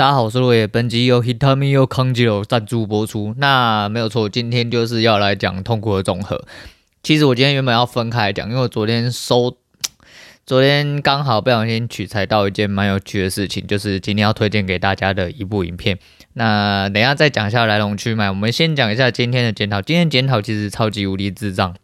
大家好，我是罗爷，本集由 Hitomi Yo Kanjiro 赞助播出。那没有错，今天就是要来讲痛苦的总和。其实我今天原本要分开来讲，因为我昨天收，昨天刚好不小心取材到一件蛮有趣的事情，就是今天要推荐给大家的一部影片。那等一下再讲一下来龙去脉，我们先讲一下今天的检讨。今天检讨其实超级无敌智障，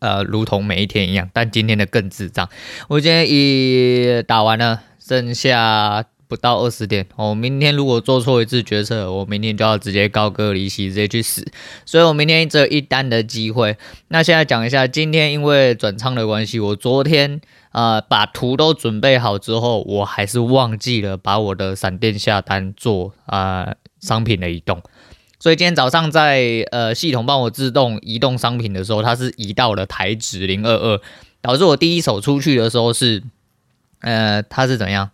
呃，如同每一天一样，但今天的更智障。我今天已打完了，剩下。不到二十点，我明天如果做错一次决策，我明天就要直接高歌离席，直接去死。所以我明天只有一单的机会。那现在讲一下，今天因为转仓的关系，我昨天呃把图都准备好之后，我还是忘记了把我的闪电下单做呃商品的移动。所以今天早上在呃系统帮我自动移动商品的时候，它是移到了台指零二二，导致我第一手出去的时候是呃它是怎样？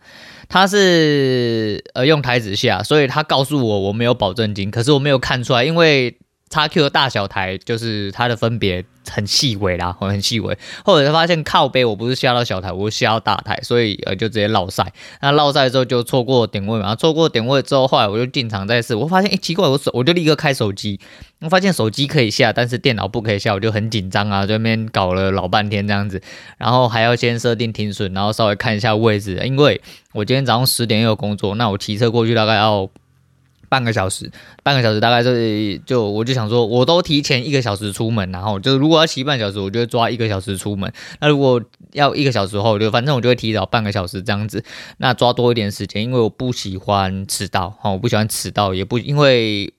他是呃用台子下，所以他告诉我我没有保证金，可是我没有看出来，因为 XQ 的大小台就是它的分别很细微啦，很细微。后来他发现靠背我不是下到小台，我是下到大台，所以呃就直接落赛。那落赛之后就错过点位嘛，错过点位之后，后来我就进场再试，我发现哎奇怪，我手我就立刻开手机，我发现手机可以下，但是电脑不可以下，我就很紧张啊，这边搞了老半天这样子，然后还要先设定停损，然后稍微看一下位置，因为我今天早上十点又有工作，那我骑车过去大概要。半个小时，半个小时大概是就我就想说，我都提前一个小时出门，然后就如果要骑半小时，我就抓一个小时出门。那如果要一个小时后，就反正我就会提早半个小时这样子，那抓多一点时间，因为我不喜欢迟到，哈，我不喜欢迟到，也不因为。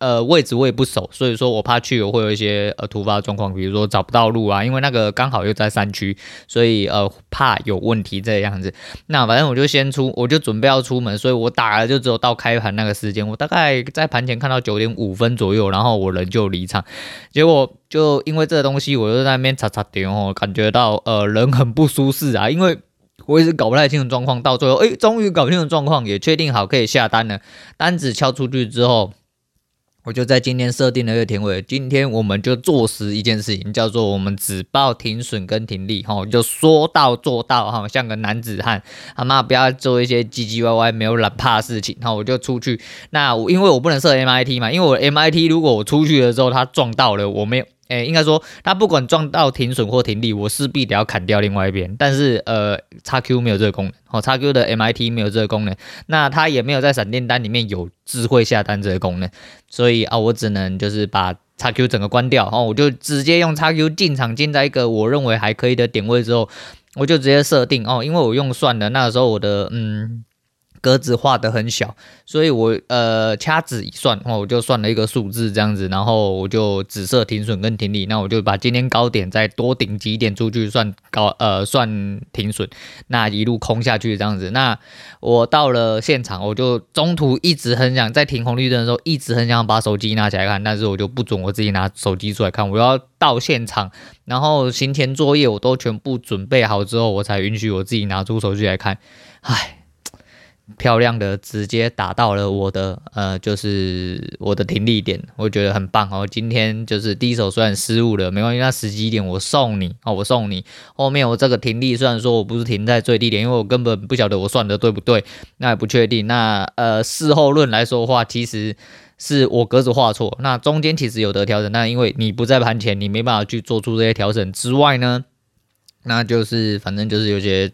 呃，位置我也不熟，所以说我怕去我会有一些呃突发状况，比如说找不到路啊，因为那个刚好又在山区，所以呃怕有问题这样子。那反正我就先出，我就准备要出门，所以我打了就只有到开盘那个时间，我大概在盘前看到九点五分左右，然后我人就离场。结果就因为这个东西，我就在那边擦擦点哦，感觉到呃人很不舒适啊，因为我一直搞不太清楚状况，到最后哎终于搞清楚状况，也确定好可以下单了，单子敲出去之后。我就在今天设定了一个停位，今天我们就坐实一件事情，叫做我们只报停损跟停利，哈，就说到做到，哈，像个男子汉，他妈不要做一些唧唧歪歪、没有懒怕的事情，哈，我就出去。那我因为我不能设 MIT 嘛，因为我 MIT 如果我出去了之后他撞到了，我没有。诶，应该说，他不管撞到停损或停利，我势必得要砍掉另外一边。但是，呃，XQ 没有这个功能，哦，XQ 的 MIT 没有这个功能，那它也没有在闪电单里面有智慧下单这个功能，所以啊，我只能就是把 XQ 整个关掉，哦，我就直接用 XQ 进场进在一个我认为还可以的点位之后，我就直接设定哦，因为我用算的那个时候我的嗯。格子画得很小，所以我呃掐指一算，哦，我就算了一个数字这样子，然后我就紫色停损跟停利，那我就把今天高点再多顶几点出去算高呃算停损，那一路空下去这样子。那我到了现场，我就中途一直很想在停红绿灯的时候，一直很想把手机拿起来看，但是我就不准我自己拿手机出来看，我要到现场，然后行前作业我都全部准备好之后，我才允许我自己拿出手机来看，唉。漂亮的直接打到了我的呃，就是我的停利点，我觉得很棒哦。今天就是第一手虽然失误了，没关系，那十几点我送你哦，我送你。后面我这个停利虽然说我不是停在最低点，因为我根本不晓得我算的对不对，那也不确定。那呃事后论来说的话，其实是我格子画错，那中间其实有得调整，那因为你不在盘前，你没办法去做出这些调整之外呢，那就是反正就是有些。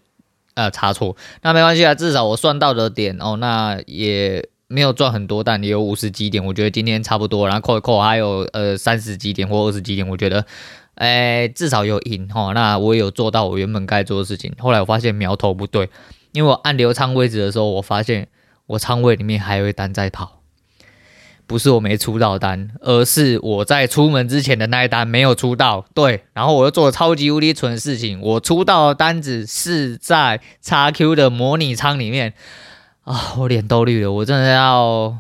呃，差错，那没关系啊，至少我算到的点哦，那也没有赚很多，但也有五十几点，我觉得今天差不多，然后扣一扣还有呃三十几点或二十几点，我觉得，哎，至少有赢哈，那我有做到我原本该做的事情。后来我发现苗头不对，因为我按流仓位置的时候，我发现我仓位里面还有一单在跑。不是我没出到单，而是我在出门之前的那一单没有出到。对，然后我又做了超级无敌蠢的事情，我出到的单子是在 XQ 的模拟仓里面啊！我脸都绿了，我真的要，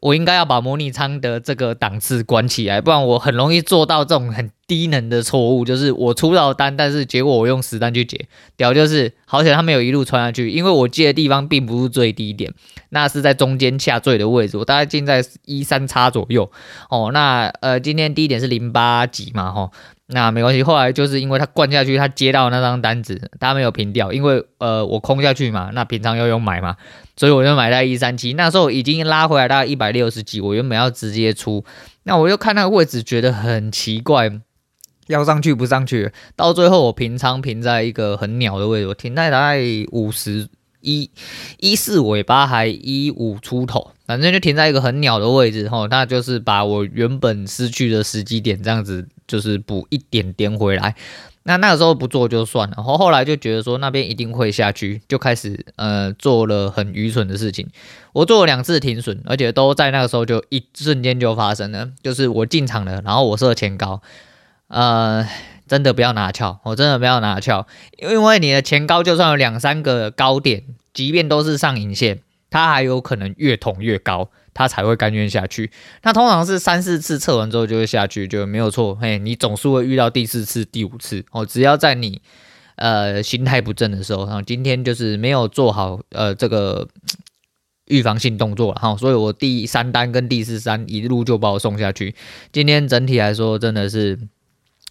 我应该要把模拟仓的这个档次关起来，不然我很容易做到这种很低能的错误，就是我出到单，但是结果我用实单去解，屌就是好险他没有一路穿下去，因为我接的地方并不是最低点，那是在中间下坠的位置，我大概进在一三叉左右哦。那呃今天低点是零八几嘛，吼。那没关系，后来就是因为他灌下去，他接到那张单子，他没有平掉，因为呃我空下去嘛，那平常要用买嘛，所以我就买在一三七，那时候已经拉回来大概一百六十几，我原本要直接出，那我又看那个位置觉得很奇怪，要上去不上去，到最后我平仓平在一个很鸟的位置，我停在大概五十一一四尾巴还一五出头，反正就停在一个很鸟的位置吼，那就是把我原本失去的时机点这样子。就是补一点点回来，那那个时候不做就算了，然后后来就觉得说那边一定会下去，就开始呃做了很愚蠢的事情。我做了两次停损，而且都在那个时候就一瞬间就发生了，就是我进场了，然后我设前高，呃，真的不要拿翘，我真的不要拿翘，因为你的前高就算有两三个高点，即便都是上影线，它还有可能越捅越高。他才会甘愿下去。那通常是三四次测完之后就会下去，就没有错。嘿，你总是会遇到第四次、第五次哦。只要在你呃心态不正的时候，然后今天就是没有做好呃这个预防性动作了哈。所以我第三单跟第四单一路就把我送下去。今天整体来说真的是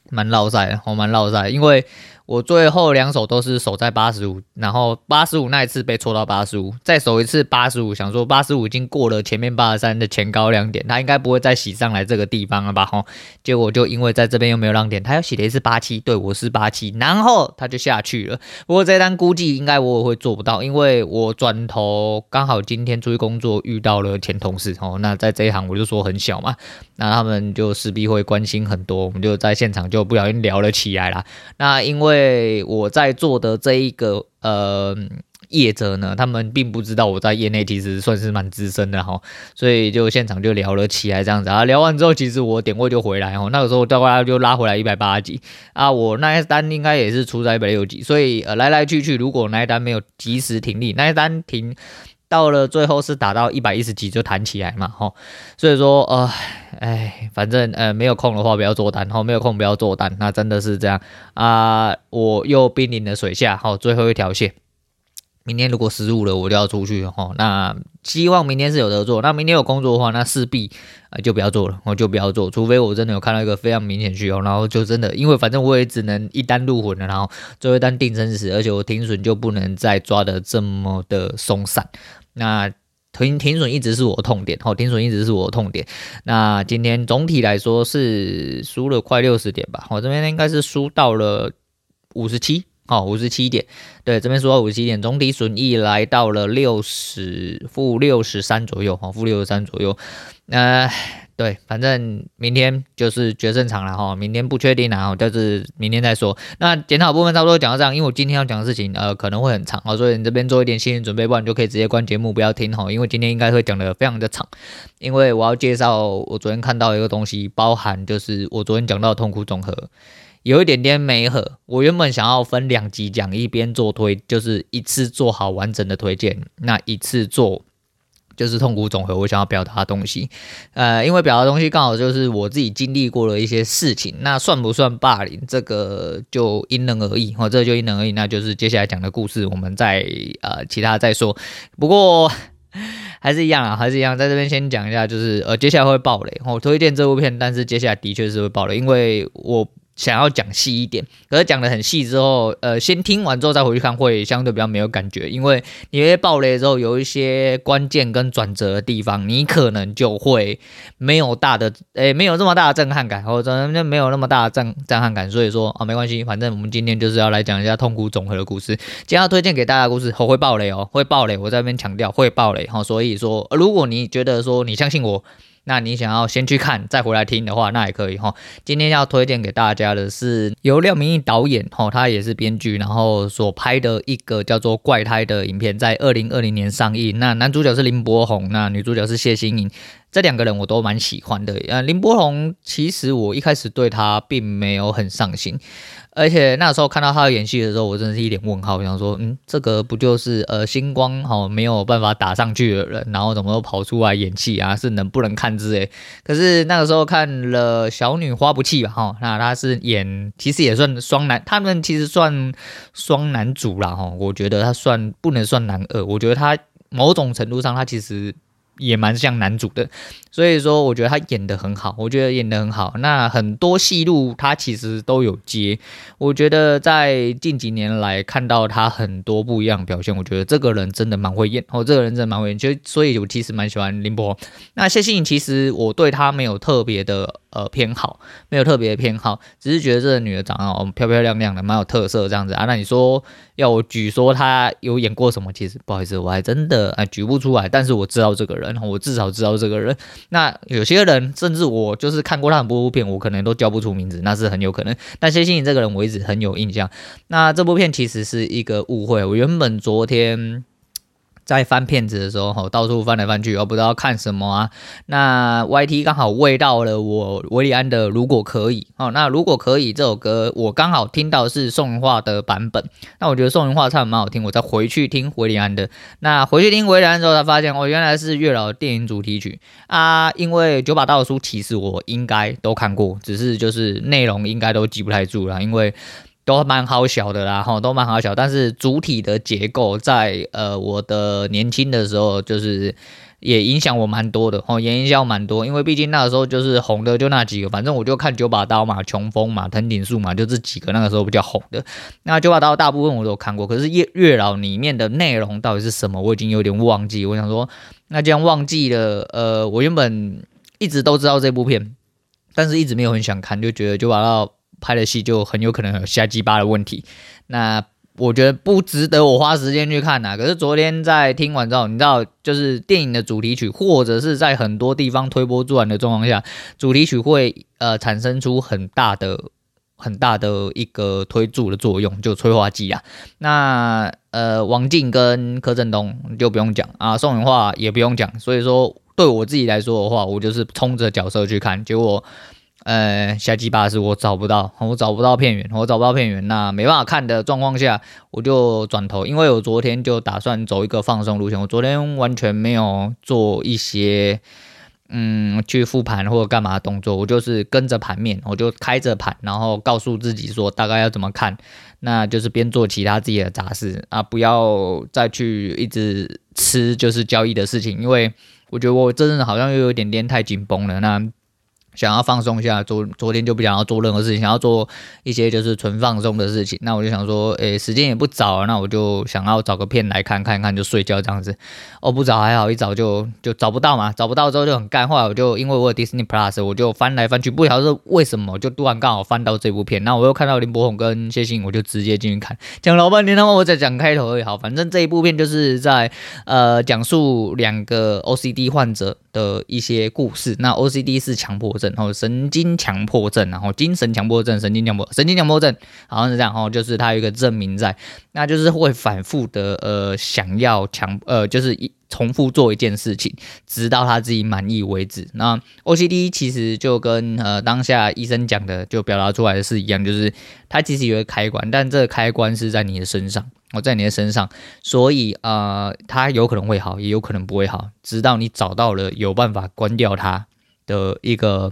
蛮落赛的，我蛮落赛，因为。我最后两手都是守在八十五，然后八十五那一次被戳到八十五，再守一次八十五，想说八十五已经过了前面八十三的前高两点，他应该不会再洗上来这个地方了吧？吼，结果就因为在这边又没有让点，他又洗了一次八七，对，我是八七，然后他就下去了。不过这单估计应该我也会做不到，因为我转头刚好今天出去工作遇到了前同事，哦，那在这一行我就说很小嘛，那他们就势必会关心很多，我们就在现场就不小心聊了起来啦。那因为。对我在做的这一个呃业者呢，他们并不知道我在业内其实算是蛮资深的哈，所以就现场就聊了起来这样子啊。聊完之后，其实我点位就回来哦，那个时候大概就拉回来一百八十几啊。我那一单应该也是出在一百六几，所以呃来来去去，如果那一单没有及时停利，那一单停。到了最后是打到一百一十几就弹起来嘛，吼，所以说呃，哎，反正呃没有空的话不要做单，吼，没有空不要做单，那真的是这样。啊，我又濒临了水下，吼，最后一条线，明天如果失误了我就要出去，吼，那希望明天是有得做，那明天有工作的话，那势必啊就不要做了，我就不要做，除非我真的有看到一个非常明显需求，然后就真的，因为反正我也只能一单入魂了，然后最后一单定生死，而且我停损就不能再抓得这么的松散。那停停损一直是我的痛点，哦，停损一直是我的痛点。那今天总体来说是输了快六十点吧，我这边应该是输到了五十七，哦，五十七点，对，这边输到五十七点，总体损益来到了六十负六十三左右，哦，负六十三左右，那。对，反正明天就是决胜场了哈，明天不确定啊，就是明天再说。那检讨部分差不多讲到这样，因为我今天要讲的事情呃可能会很长啊，所以你这边做一点心理准备，不然你就可以直接关节目不要听哈，因为今天应该会讲的非常的长，因为我要介绍我昨天看到一个东西，包含就是我昨天讲到的痛苦总和，有一点点没合。我原本想要分两集讲，一边做推，就是一次做好完整的推荐，那一次做。就是痛苦总和，我想要表达的东西，呃，因为表达东西刚好就是我自己经历过的一些事情，那算不算霸凌？这个就因人而异，哦，这就因人而异，那就是接下来讲的故事，我们再呃其他再说。不过 还是一样啊，还是一样，在这边先讲一下，就是呃接下来会爆雷，我推荐这部片，但是接下来的确是会爆雷，因为我。想要讲细一点，可是讲得很细之后，呃，先听完之后再回去看会相对比较没有感觉，因为你会爆雷之后有一些关键跟转折的地方，你可能就会没有大的，诶、没有这么大的震撼感，或者就没有那么大的震震撼感，所以说啊，没关系，反正我们今天就是要来讲一下痛苦总和的故事。今天要推荐给大家的故事，我会爆雷哦，会爆雷，我在这边强调会爆雷哈，所以说如果你觉得说你相信我。那你想要先去看再回来听的话，那也可以哈。今天要推荐给大家的是由廖明义导演哈，他也是编剧，然后所拍的一个叫做《怪胎》的影片，在二零二零年上映。那男主角是林柏宏，那女主角是谢欣颖。这两个人我都蛮喜欢的。呃，林柏宏其实我一开始对他并没有很上心。而且那时候看到他演戏的时候，我真的是一脸问号，我想说，嗯，这个不就是呃星光好没有办法打上去的人，然后怎么都跑出来演戏啊？是能不能看之类。可是那个时候看了小女花不弃吧，哈，那他是演，其实也算双男，他们其实算双男主啦，哈，我觉得他算不能算男二，我觉得他某种程度上他其实。也蛮像男主的，所以说我觉得他演得很好，我觉得演得很好。那很多戏路他其实都有接，我觉得在近几年来看到他很多不一样表现，我觉得这个人真的蛮会演哦，这个人真的蛮会演，就所以我其实蛮喜欢林柏。那谢欣颖其实我对他没有特别的。呃，偏好没有特别的偏好，只是觉得这个女的长得哦漂漂亮亮的，蛮有特色这样子啊。那你说要我举说她有演过什么？其实不好意思，我还真的啊举不出来。但是我知道这个人，我至少知道这个人。那有些人甚至我就是看过他很多部片，我可能都叫不出名字，那是很有可能。但谢欣颖这个人我一直很有印象。那这部片其实是一个误会，我原本昨天。在翻片子的时候，到处翻来翻去，我不知道看什么啊。那 YT 刚好喂到了我韦礼安的《如果可以》哦。那如果可以这首歌，我刚好听到是宋芸樺的版本。那我觉得宋芸樺唱的蛮好听，我再回去听韦礼安的。那回去听韦礼安之后，才发现哦，原来是月老电影主题曲啊。因为九把刀的书其实我应该都看过，只是就是内容应该都记不太住了，因为。都蛮好小的啦，哈，都蛮好小，但是主体的结构在呃我的年轻的时候，就是也影响我蛮多的，哦，也影响蛮多，因为毕竟那个时候就是红的就那几个，反正我就看九把刀嘛、穷疯嘛、藤井树嘛，就这几个那个时候比较红的。那九把刀大部分我都有看过，可是月月老里面的内容到底是什么，我已经有点忘记。我想说，那这样忘记了，呃，我原本一直都知道这部片，但是一直没有很想看，就觉得九把刀。拍的戏就很有可能有瞎鸡巴的问题，那我觉得不值得我花时间去看呐、啊。可是昨天在听完之后，你知道，就是电影的主题曲，或者是在很多地方推波助澜的状况下，主题曲会呃产生出很大的、很大的一个推助的作用，就催化剂啊。那呃，王静跟柯震东就不用讲啊，宋永化也不用讲。所以说，对我自己来说的话，我就是冲着角色去看，结果。呃，下集八是我找不到，我找不到片源，我找不到片源，那没办法看的状况下，我就转头，因为我昨天就打算走一个放松路线，我昨天完全没有做一些嗯去复盘或者干嘛动作，我就是跟着盘面，我就开着盘，然后告诉自己说大概要怎么看，那就是边做其他自己的杂事啊，不要再去一直吃就是交易的事情，因为我觉得我真的好像又有点点太紧绷了，那。想要放松一下，昨昨天就不想要做任何事情，想要做一些就是纯放松的事情。那我就想说，诶、时间也不早了，那我就想要找个片来看看看，就睡觉这样子。哦，不早还好，一早就就找不到嘛，找不到之后就很干。后来我就因为我有 Disney Plus，我就翻来翻去，不晓得为什么，就突然刚好翻到这部片。那我又看到林柏宏跟谢欣，我就直接进去看。讲老半天，他妈我在讲开头而已。好，反正这一部片就是在呃讲述两个 OCD 患者的一些故事。那 OCD 是强迫症。然后神经强迫症，然后精神强迫症，神经强迫神经强迫症，好像是这样哦，就是它有一个证明在，那就是会反复的呃想要强呃就是一重复做一件事情，直到他自己满意为止。那 OCD 其实就跟呃当下医生讲的就表达出来的是一样，就是它其实有个开关，但这个开关是在你的身上，哦，在你的身上，所以呃它有可能会好，也有可能不会好，直到你找到了有办法关掉它的一个。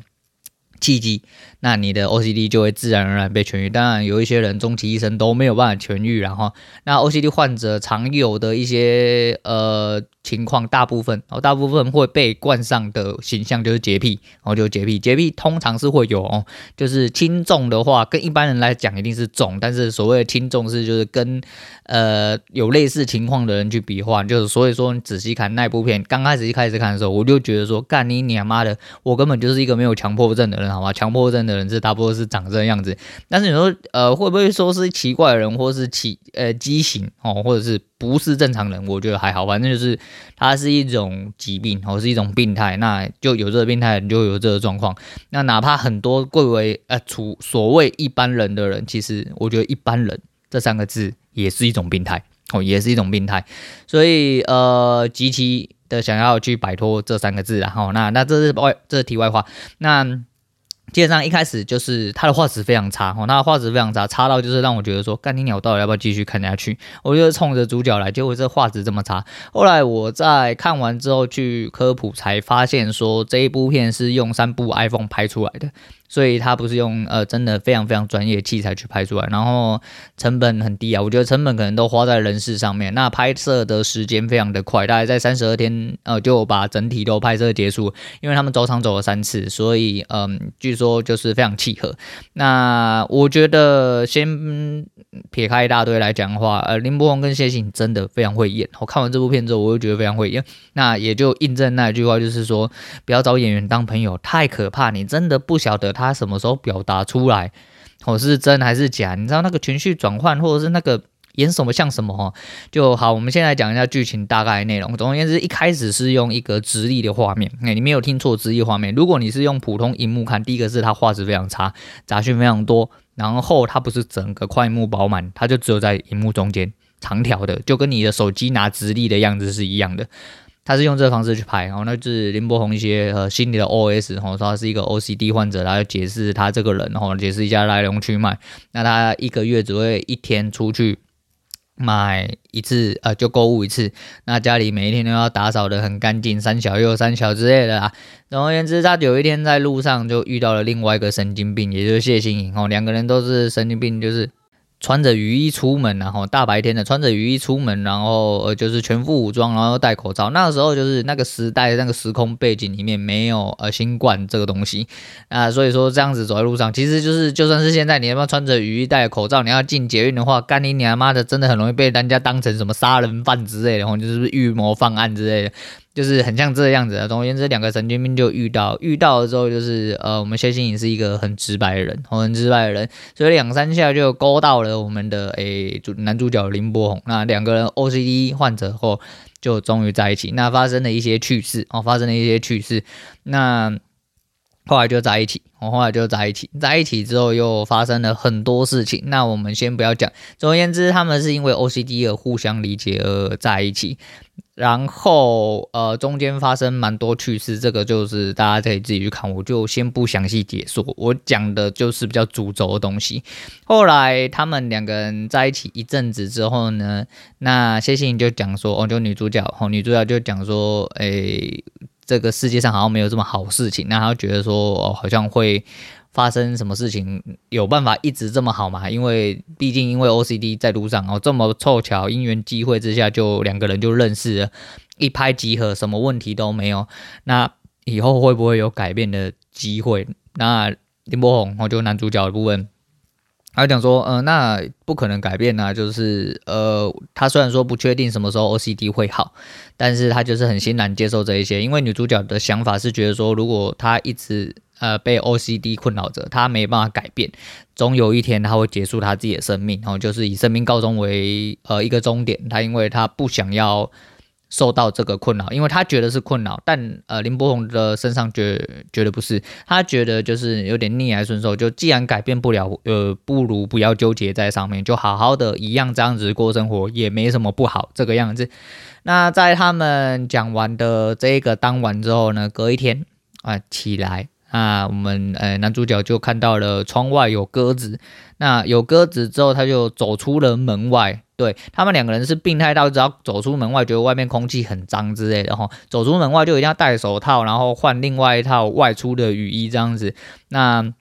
契机，那你的 OCD 就会自然而然被痊愈。当然，有一些人终其一生都没有办法痊愈，然后那 OCD 患者常有的一些呃。情况大部分哦，大部分会被冠上的形象就是洁癖，然后就洁癖。洁癖通常是会有哦，就是轻重的话，跟一般人来讲一定是重，但是所谓的轻重是就是跟呃有类似情况的人去比划，就是所以说你仔细看那部片，刚开始一开始看的时候，我就觉得说，干你娘妈的，我根本就是一个没有强迫症的人，好吗？强迫症的人是大部分是长这样子，但是你说呃会不会说是奇怪的人，或是奇呃畸形哦，或者是？不是正常人，我觉得还好，反正就是它是一种疾病，或是一种病态，那就有这个病态，你就有这个状况。那哪怕很多贵为呃处所谓一般人的人，其实我觉得一般人这三个字也是一种病态哦，也是一种病态。所以呃，极其的想要去摆脱这三个字，然后那那这是外这是题外话，那。基本上一开始就是他的画质非常差哦，他的画质非常差，差到就是让我觉得说，干你鸟到底要不要继续看下去？我就冲着主角来，结果这画质这么差。后来我在看完之后去科普，才发现说这一部片是用三部 iPhone 拍出来的。所以它不是用呃真的非常非常专业的器材去拍出来，然后成本很低啊，我觉得成本可能都花在人事上面。那拍摄的时间非常的快，大概在三十二天呃就把整体都拍摄结束，因为他们走场走了三次，所以嗯、据说就是非常契合。那我觉得先撇开一大堆来讲的话，呃林柏宏跟谢欣真的非常会演。我看完这部片之后，我就觉得非常会演。那也就印证那一句话，就是说不要找演员当朋友，太可怕，你真的不晓得。他什么时候表达出来，哦，是真还是假？你知道那个情绪转换，或者是那个演什么像什么？哦，就好。我们先来讲一下剧情大概内容。总而言之，一开始是用一个直立的画面，哎，你没有听错，直立画面。如果你是用普通荧幕看，第一个是它画质非常差，杂讯非常多，然后它不是整个块幕饱满，它就只有在荧幕中间长条的，就跟你的手机拿直立的样子是一样的。他是用这个方式去拍，然后那就是林柏宏一些呃心理的 OS，然后说他是一个 OCD 患者，然后解释他这个人，然后解释一下来龙去脉。那他一个月只会一天出去买一次，呃，就购物一次。那家里每一天都要打扫的很干净，三小又三小之类的啊。总而言之，他有一天在路上就遇到了另外一个神经病，也就是谢欣颖，哦，两个人都是神经病，就是。穿着雨衣出门，然后大白天的穿着雨衣出门，然后呃就是全副武装，然后戴口罩。那个时候就是那个时代那个时空背景里面没有呃新冠这个东西 啊，所以说这样子走在路上，其实就是就算是现在你要不要穿着雨衣戴口罩，你要进捷运的话，干你娘妈的，真的很容易被人家当成什么杀人犯之类的，然后就是预谋犯案之类的。就是很像这样子的，总而言之，两个神经病就遇到，遇到了之后就是，呃，我们谢欣颖是一个很直白的人，很直白的人，所以两三下就勾到了我们的诶主男主角林柏宏，那两个人 OCD 患者后就终于在一起，那发生了一些趣事哦，发生了一些趣事，那后来就在一起，我后来就在一起，在一起之后又发生了很多事情，那我们先不要讲，总而言之，他们是因为 OCD 而互相理解而在一起。然后，呃，中间发生蛮多趣事，这个就是大家可以自己去看，我就先不详细解说。我讲的就是比较主轴的东西。后来他们两个人在一起一阵子之后呢，那谢欣颖就讲说，哦，就女主角，哦，女主角就讲说，诶，这个世界上好像没有这么好事情，那他觉得说，哦，好像会。发生什么事情有办法一直这么好吗？因为毕竟因为 OCD 在路上哦，这么凑巧，因缘机会之下就两个人就认识了，一拍即合，什么问题都没有。那以后会不会有改变的机会？那林柏宏哦，就男主角的部分，他讲说，呃，那不可能改变呢，就是呃，他虽然说不确定什么时候 OCD 会好，但是他就是很欣然接受这一些，因为女主角的想法是觉得说，如果他一直。呃，被 OCD 困扰着，他没办法改变，总有一天他会结束他自己的生命，然后就是以生命告终为呃一个终点。他因为他不想要受到这个困扰，因为他觉得是困扰，但呃林柏宏的身上觉觉得不是，他觉得就是有点逆来顺受，就既然改变不了，呃，不如不要纠结在上面，就好好的一样这样子过生活，也没什么不好这个样子。那在他们讲完的这个当晚之后呢，隔一天啊、起来。那我们呃男主角就看到了窗外有鸽子，那有鸽子之后，他就走出了门外。对，他们两个人是病态到只要走出门外，觉得外面空气很脏之类的哈，走出门外就一定要戴手套，然后换另外一套外出的雨衣这样子。那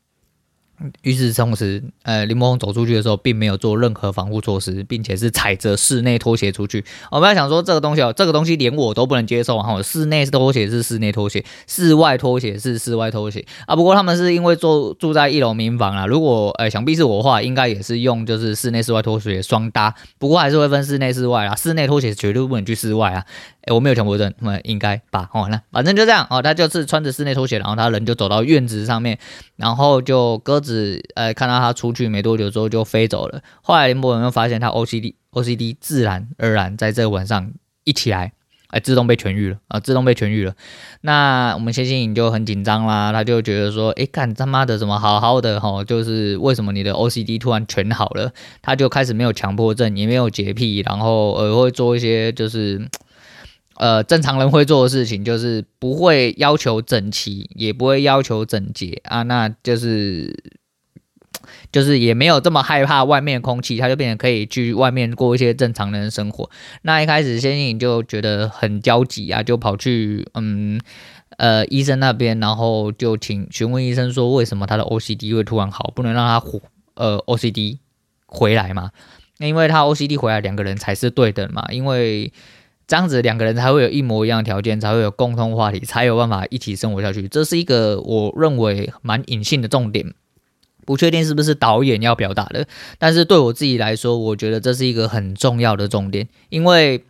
与此同时，呃，林柏宏走出去的时候，并没有做任何防护措施，并且是踩着室内拖鞋出去。我们要想说，这个东西哦，这个东西连我都不能接受哈。室内拖鞋是室内拖鞋，室外拖鞋是室外拖鞋啊。不过他们是因为住住在一楼民房啊。如果呃，想必是我的话，应该也是用就是室内室外拖鞋双搭。不过还是会分室内室外啊。室内拖鞋绝对不能去室外啊。诶，我没有强迫症，那么应该吧？哦，那反正就这样哦。他就是穿着室内拖鞋，然后他人就走到院子上面，然后就搁子呃看到他出去没多久之后就飞走了。后来林博文又发现他 OCD OCD 自然而然在这个晚上一起来，哎，自动被痊愈了啊，自动被痊愈了。那我们谢欣颖就很紧张啦，他就觉得说，诶，干他妈的怎么好好的哈，就是为什么你的 OCD 突然全好了？他就开始没有强迫症，也没有洁癖，然后呃会做一些就是。呃正常人会做的事情，就是不会要求整齐，也不会要求整洁啊，那就是就是也没有这么害怕外面空气，他就变成可以去外面过一些正常人的生活。那一开始先生就觉得很焦急啊，就跑去嗯呃医生那边，然后就请询问医生说，为什么他的 OCD 会突然好，不能让他呃 OCD 回来嘛？那因为他 OCD 回来，两个人才是对等嘛。因为这样子两个人才会有一模一样的条件，才会有共同话题，才有办法一起生活下去。这是一个我认为蛮隐性的重点，不确定是不是导演要表达的。但是对我自己来说，我觉得这是一个很重要的重点，因为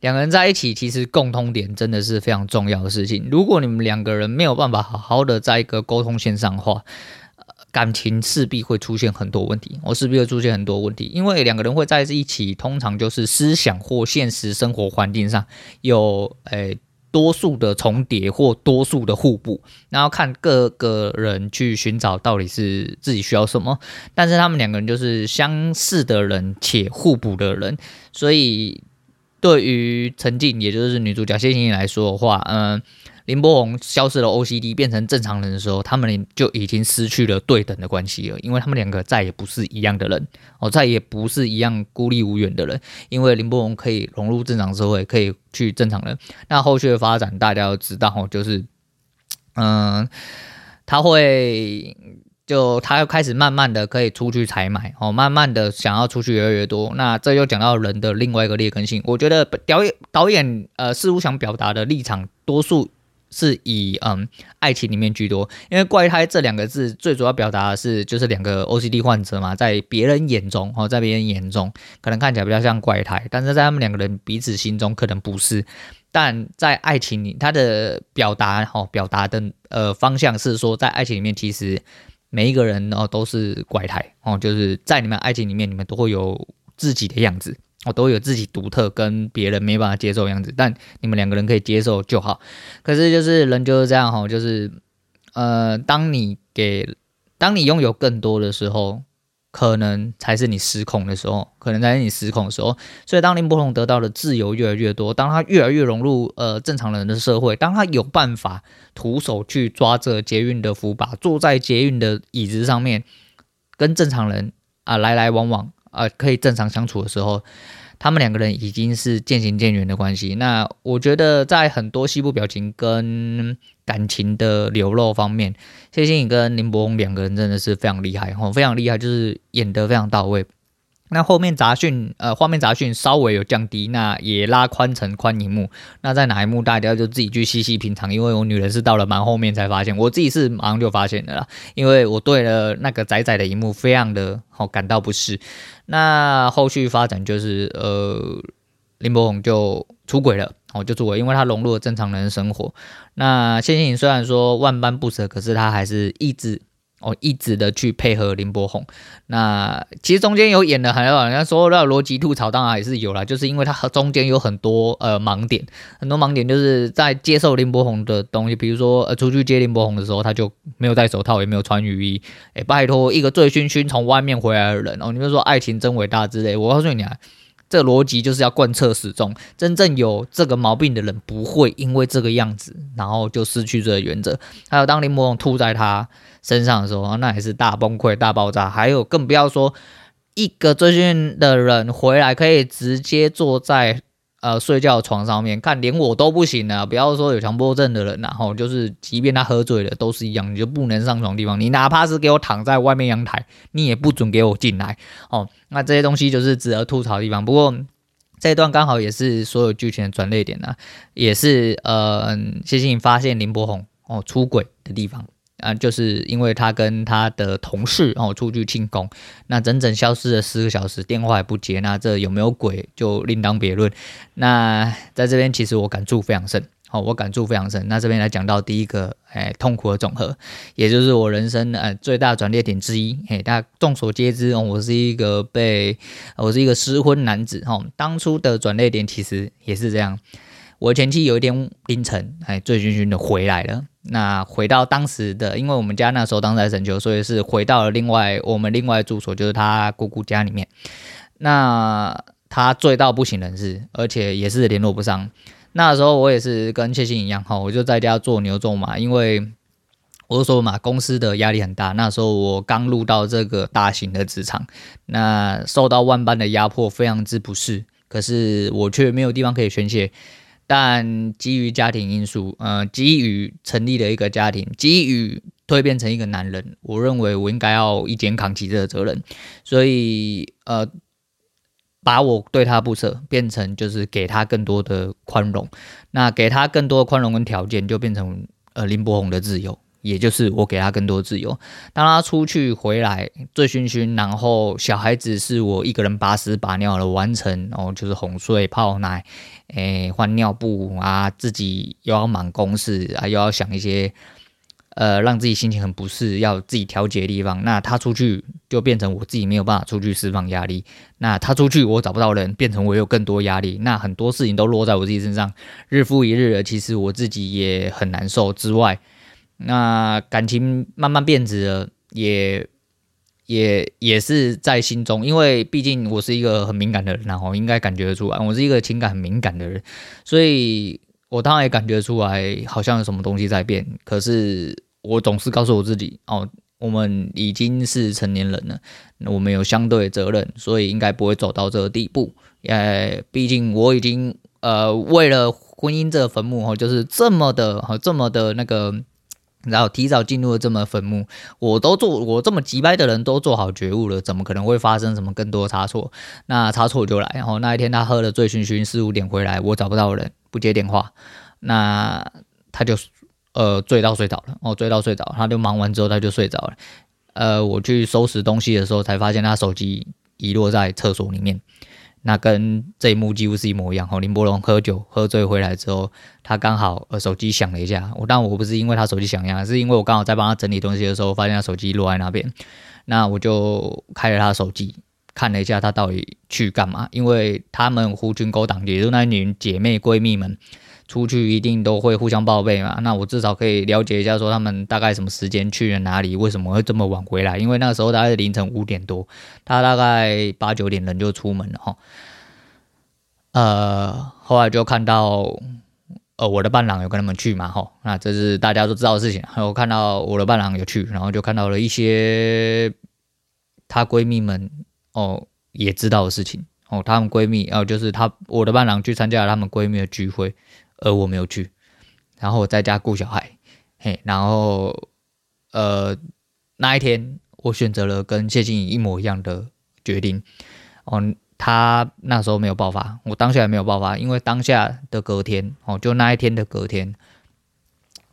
两个人在一起，其实共通点真的是非常重要的事情。如果你们两个人没有办法好好的在一个沟通线上的话，感情势必会出现很多问题，我势必会出现很多问题，因为两个人会在一起，通常就是思想或现实生活环境上有诶、多数的重叠或多数的互补，然后看各个人去寻找到底是自己需要什么，但是他们两个人就是相似的人且互补的人，所以对于陈静，也就是女主角谢欣怡来说的话，嗯、林柏宏消失了 OCD 变成正常人的时候，他们就已经失去了对等的关系了，因为他们两个再也不是一样的人，哦，再也不是一样孤立无援的人。因为林柏宏可以融入正常社会，可以去正常人。那后续的发展大家都知道，哦就是，嗯，他会就他要开始慢慢的可以出去采买，哦，慢慢的想要出去越来越多。那这又讲到人的另外一个劣根性。我觉得导演导演呃似乎想表达的立场，多数。是以嗯爱情里面居多，因为怪胎这两个字最主要表达的是就是两个 OCD 患者嘛，在别人眼中哦，在别人眼中可能看起来比较像怪胎，但是在他们两个人彼此心中可能不是。但在爱情里，他的表达哦，表达的呃方向是说，在爱情里面其实每一个人哦都是怪胎哦，就是在你们爱情里面，你们都会有自己的样子。我都有自己独特跟别人没办法接受样子，但你们两个人可以接受就好。可是就是人就是这样哈，就是呃，当你给，当你拥有更多的时候，可能才是你失控的时候，可能才是你失控的时候。所以当林柏宏得到的自由越来越多，当他越来越融入呃正常人的社会，当他有办法徒手去抓着捷运的扶把，坐在捷运的椅子上面，跟正常人啊、来来往往。啊，可以正常相处的时候，他们两个人已经是渐行渐远的关系。那我觉得在很多西部表情跟感情的流露方面，谢欣颖跟林柏宏两个人真的是非常厉害，哦，非常厉害，就是演的非常到位。那后面杂讯，呃，画面杂讯稍微有降低，那也拉宽成宽荧幕。那在哪一幕，大家就自己去细细品尝。因为我女人是到了蛮后面才发现，我自己是马上就发现的啦。因为我对了那个窄窄的荧幕非常的好感到不适。那后续发展就是，呃，林柏宏就出轨了，哦，就出轨，因为他融入了正常人的生活。那谢欣颖虽然说万般不舍，可是他还是一直。哦，一直的去配合林柏宏，那其实中间有演的很好，人家说到逻辑吐槽，当然也是有啦，就是因为他和中间有很多呃盲点，很多盲点就是在接受林柏宏的东西，比如说呃出去接林柏宏的时候，他就没有戴手套，也没有穿雨衣，哎，拜托一个醉醺醺从外面回来的人哦，你们说爱情真伟大之类，我告诉你啊。这个逻辑就是要贯彻始终。真正有这个毛病的人，不会因为这个样子，然后就失去这个原则。还有，当林魔龙吐在他身上的时候，那也是大崩溃、大爆炸。还有，更不要说一个追训的人回来，可以直接坐在。呃，睡觉床上面看，连我都不行了。不要说有强迫症的人，然后就是，即便他喝醉了，都是一样，你就不能上床地方。你哪怕是给我躺在外面阳台，你也不准给我进来。哦，那这些东西就是值得吐槽的地方。不过这一段刚好也是所有剧情的转捩点呢、啊，也是呃，谢欣颖发现林柏宏哦出轨的地方。啊，就是因为他跟他的同事哦出去庆功，那整整消失了四个小时，电话也不接，那这有没有鬼就另当别论。那在这边其实我感触非常深，哦，我感触非常深。那这边来讲到第一个，哎，痛苦的总和，也就是我人生呃最大转捩点之一。哎，大家众所皆知哦，我是一个被我是一个失婚男子哈，当初的转捩点其实也是这样。我前妻有一天凌晨，哎，醉醺醺的回来了。那回到当时的，因为我们家那时候当时在神丘，所以是回到了另外我们另外住所，就是他姑姑家里面。那他醉到不省人事，而且也是联络不上。那时候我也是跟谢欣一样哈，我就在家做牛做马，因为我说嘛，公司的压力很大。那时候我刚入到这个大型的职场，那受到万般的压迫，非常之不适。可是我却没有地方可以宣泄。但基于家庭因素，呃，基于成立了一个家庭，基于蜕变成一个男人，我认为我应该要一肩扛起这个责任。所以，呃。把我对他不舍变成就是给他更多的宽容，那给他更多的宽容跟条件就变成呃林柏宏的自由，也就是我给他更多自由。当他出去回来醉醺醺，然后小孩子是我一个人把屎把尿的完成，然后就是哄睡、泡奶、诶换尿布啊，自己又要忙公事啊，又要想一些。呃，让自己心情很不适，要自己调节的地方。那他出去就变成我自己没有办法出去释放压力。那他出去我找不到人，变成我有更多压力。那很多事情都落在我自己身上，日复一日的，其实我自己也很难受。之外，那感情慢慢变质了，也也也是在心中，因为毕竟我是一个很敏感的人，然后应该感觉得出来，我是一个情感很敏感的人，所以。我当然也感觉出来，好像有什么东西在变。可是我总是告诉我自己，哦，我们已经是成年人了，我们有相对责任，所以应该不会走到这个地步。呃，毕竟我已经呃为了婚姻这个坟墓，哦，就是这么的，哈，这么的那个。然后提早进入了这么坟墓，我都做，我这么急掰的人都做好觉悟了，怎么可能会发生什么更多差错？那差错就来。然后那一天他喝了醉醺醺，四五点回来，我找不到人，不接电话，那他就呃醉到睡着了。哦，醉到睡着，他就忙完之后他就睡着了。呃，我去收拾东西的时候才发现他手机遗落在厕所里面。那跟这一幕几乎是一模一样。哦，林柏龙喝酒喝醉回来之后，他刚好呃手机响了一下。我但我不是因为他手机响一下，是因为我刚好在帮他整理东西的时候，发现他手机落在那边。那我就开了他手机，看了一下他到底去干嘛。因为他们狐群狗党，也就是那群姐妹闺蜜们。出去一定都会互相报备嘛，那我至少可以了解一下，说他们大概什么时间去了哪里，为什么会这么晚回来？因为那个时候大概是凌晨五点多，他大概八九点人就出门了哈。呃，后来就看到，呃，我的伴郎有跟他们去嘛哈，那这是大家都知道的事情。然后看到我的伴郎有去，然后就看到了一些她闺蜜们哦也知道的事情哦，她们闺蜜哦就是她我的伴郎去参加了她们闺蜜的聚会。而我没有去，然后我在家顾小孩，嘿，然后呃那一天我选择了跟谢金颖一模一样的决定，哦，他那时候没有爆发，我当下也没有爆发，因为当下的隔天，哦，就那一天的隔天，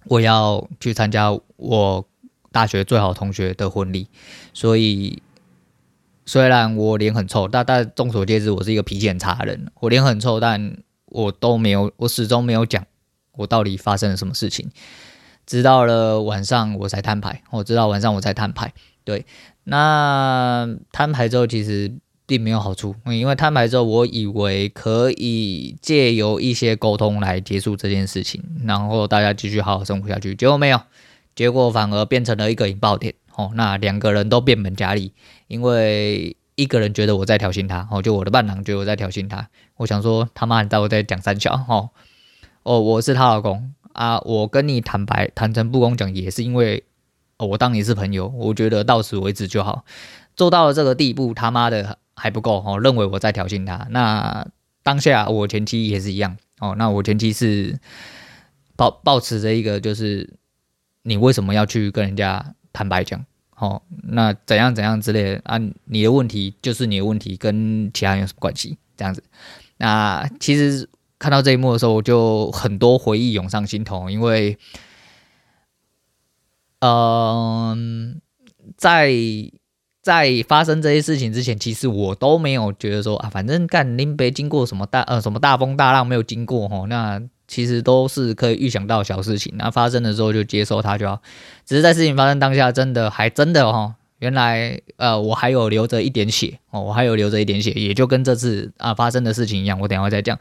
我要去参加我大学最好同学的婚礼，所以虽然我脸很臭，但但众所皆知我是一个脾气很差的人，我脸很臭，但。我都没有，我始终没有讲我到底发生了什么事情，直到了晚上我才摊牌。我知道晚上我才摊牌，对，那摊牌之后其实并没有好处，因为摊牌之后我以为可以借由一些沟通来结束这件事情，然后大家继续好好生活下去。结果没有，结果反而变成了一个引爆点。哦，那两个人都变本加厉，因为。一个人觉得我在挑衅他，哦，就我的伴郎觉得我在挑衅他。我想说，他妈，你知道我在讲三小，哦，哦，我是他老公啊，我跟你坦白、坦诚不公讲，也是因为，哦，我当你是朋友，我觉得到此为止就好。做到了这个地步，他妈的还不够，哦，认为我在挑衅他。那当下我前妻也是一样，哦，那我前妻是抱抱持着一个，就是你为什么要去跟人家坦白讲？哦，那怎样怎样之类的啊？你的问题就是你的问题，跟其他人有什么关系？这样子，那其实看到这一幕的时候，我就很多回忆涌上心头，因为，嗯、呃，在在发生这些事情之前，其实我都没有觉得说啊，反正干林北经过什么大呃什么大风大浪没有经过哈，那。其实都是可以预想到小事情，那发生的时候就接受它就好。只是在事情发生当下，真的还真的哦，原来呃我还有流着一点血哦，我还有流着一点血，也就跟这次啊发生的事情一样。我等下会再讲，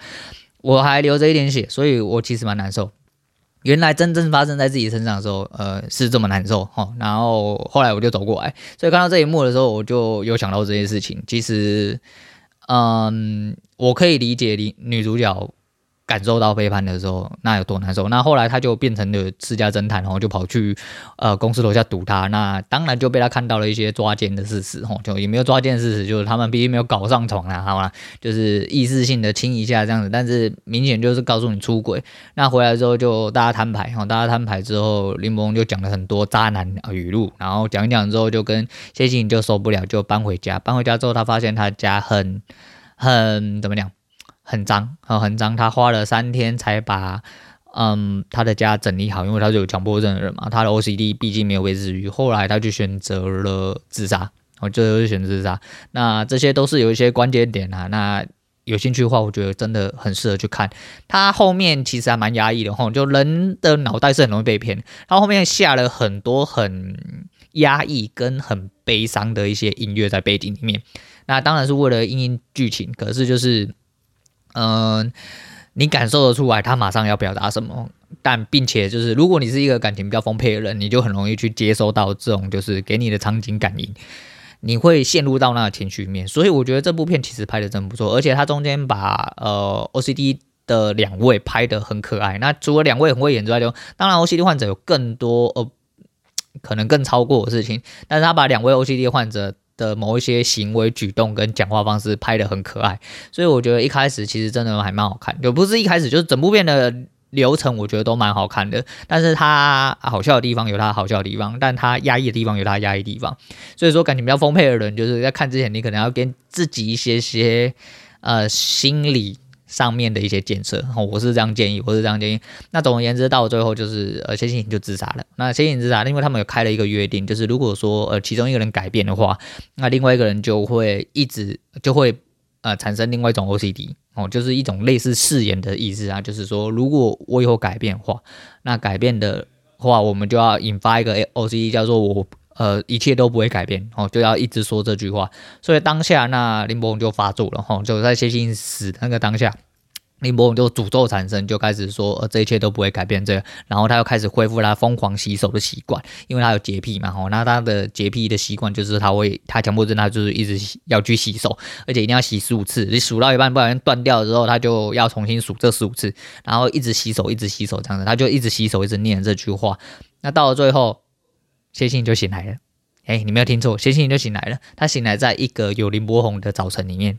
我还流着一点血，所以我其实蛮难受。原来真正发生在自己身上的时候，呃是这么难受哈。然后后来我就走过来，所以看到这一幕的时候，我就有想到这件事情。其实，嗯，我可以理解女女主角。感受到背叛的时候，那有多难受？那后来他就变成了私家侦探，然后就跑去呃公司楼下堵他。那当然就被他看到了一些抓奸的事实，吼，就也没有抓奸的事实，就是他们毕竟没有搞上床啦，好吧？就是意识性的亲一下这样子，但是明显就是告诉你出轨。那回来之后就大家摊牌，哈，大家摊牌之后，林柏宏就讲了很多渣男语录，然后讲一讲之后就跟谢欣颖就受不了，就搬回家。搬回家之后，他发现他家很很怎么讲？很脏啊，很脏。他花了三天才把，嗯，他的家整理好，因为他是有强迫症的人嘛。他的 OCD 毕竟没有被治愈，后来他就选择了自杀，哦，最后就选择自杀。那这些都是有一些关键点啊。那有兴趣的话，我觉得真的很适合去看。他后面其实还蛮压抑的，吼，就人的脑袋是很容易被骗。他后面下了很多很压抑跟很悲伤的一些音乐在背景里面。那当然是为了因应剧情，可是就是。嗯、你感受得出来他马上要表达什么，但并且就是，如果你是一个感情比较丰沛的人，你就很容易去接收到这种就是给你的场景感应，你会陷入到那个情绪面。所以我觉得这部片其实拍的真不错，而且它中间把呃 OCD 的两位拍得很可爱。那除了两位很会演之外，就当然 OCD 患者有更多呃可能更超过的事情，但是他把两位 OCD 患者。的某一些行为举动跟讲话方式拍的很可爱，所以我觉得一开始其实真的还蛮好看，就不是一开始就是整部片的流程，我觉得都蛮好看的。但是它好笑的地方有它好笑的地方，但它压抑的地方有它压抑地方。所以说感情比较丰沛的人，就是在看之前，你可能要跟自己一些些呃心理。上面的一些建设，我是这样建议，我是这样建议。那总而言之，到最后就是呃，谢欣颖就自杀了。那谢欣颖自杀，因为他们有开了一个约定，就是如果说呃其中一个人改变的话，那另外一个人就会一直就会呃产生另外一种 OCD 哦，就是一种类似誓言的意思啊，就是说如果我以后改变的话，那改变的话，我们就要引发一个 OCD，叫做我。呃，一切都不会改变哦，就要一直说这句话。所以当下，那林伯宏就发作了哈，就在谢欣死那个当下，林伯宏就诅咒产生，就开始说呃，这一切都不会改变这个。然后他又开始恢复他疯狂洗手的习惯，因为他有洁癖嘛哈。那他的洁癖的习惯就是他会，他强迫症他就是一直要去洗手，而且一定要洗十五次。你数到一半不小心断掉之后，他就要重新数这十五次，然后一直洗手，一直洗手这样子，他就一直洗手，一直念这句话。那到了最后。谢欣颖就醒来了，哎，你没有听错，谢欣颖就醒来了。他醒来在一个有林柏宏的早晨里面。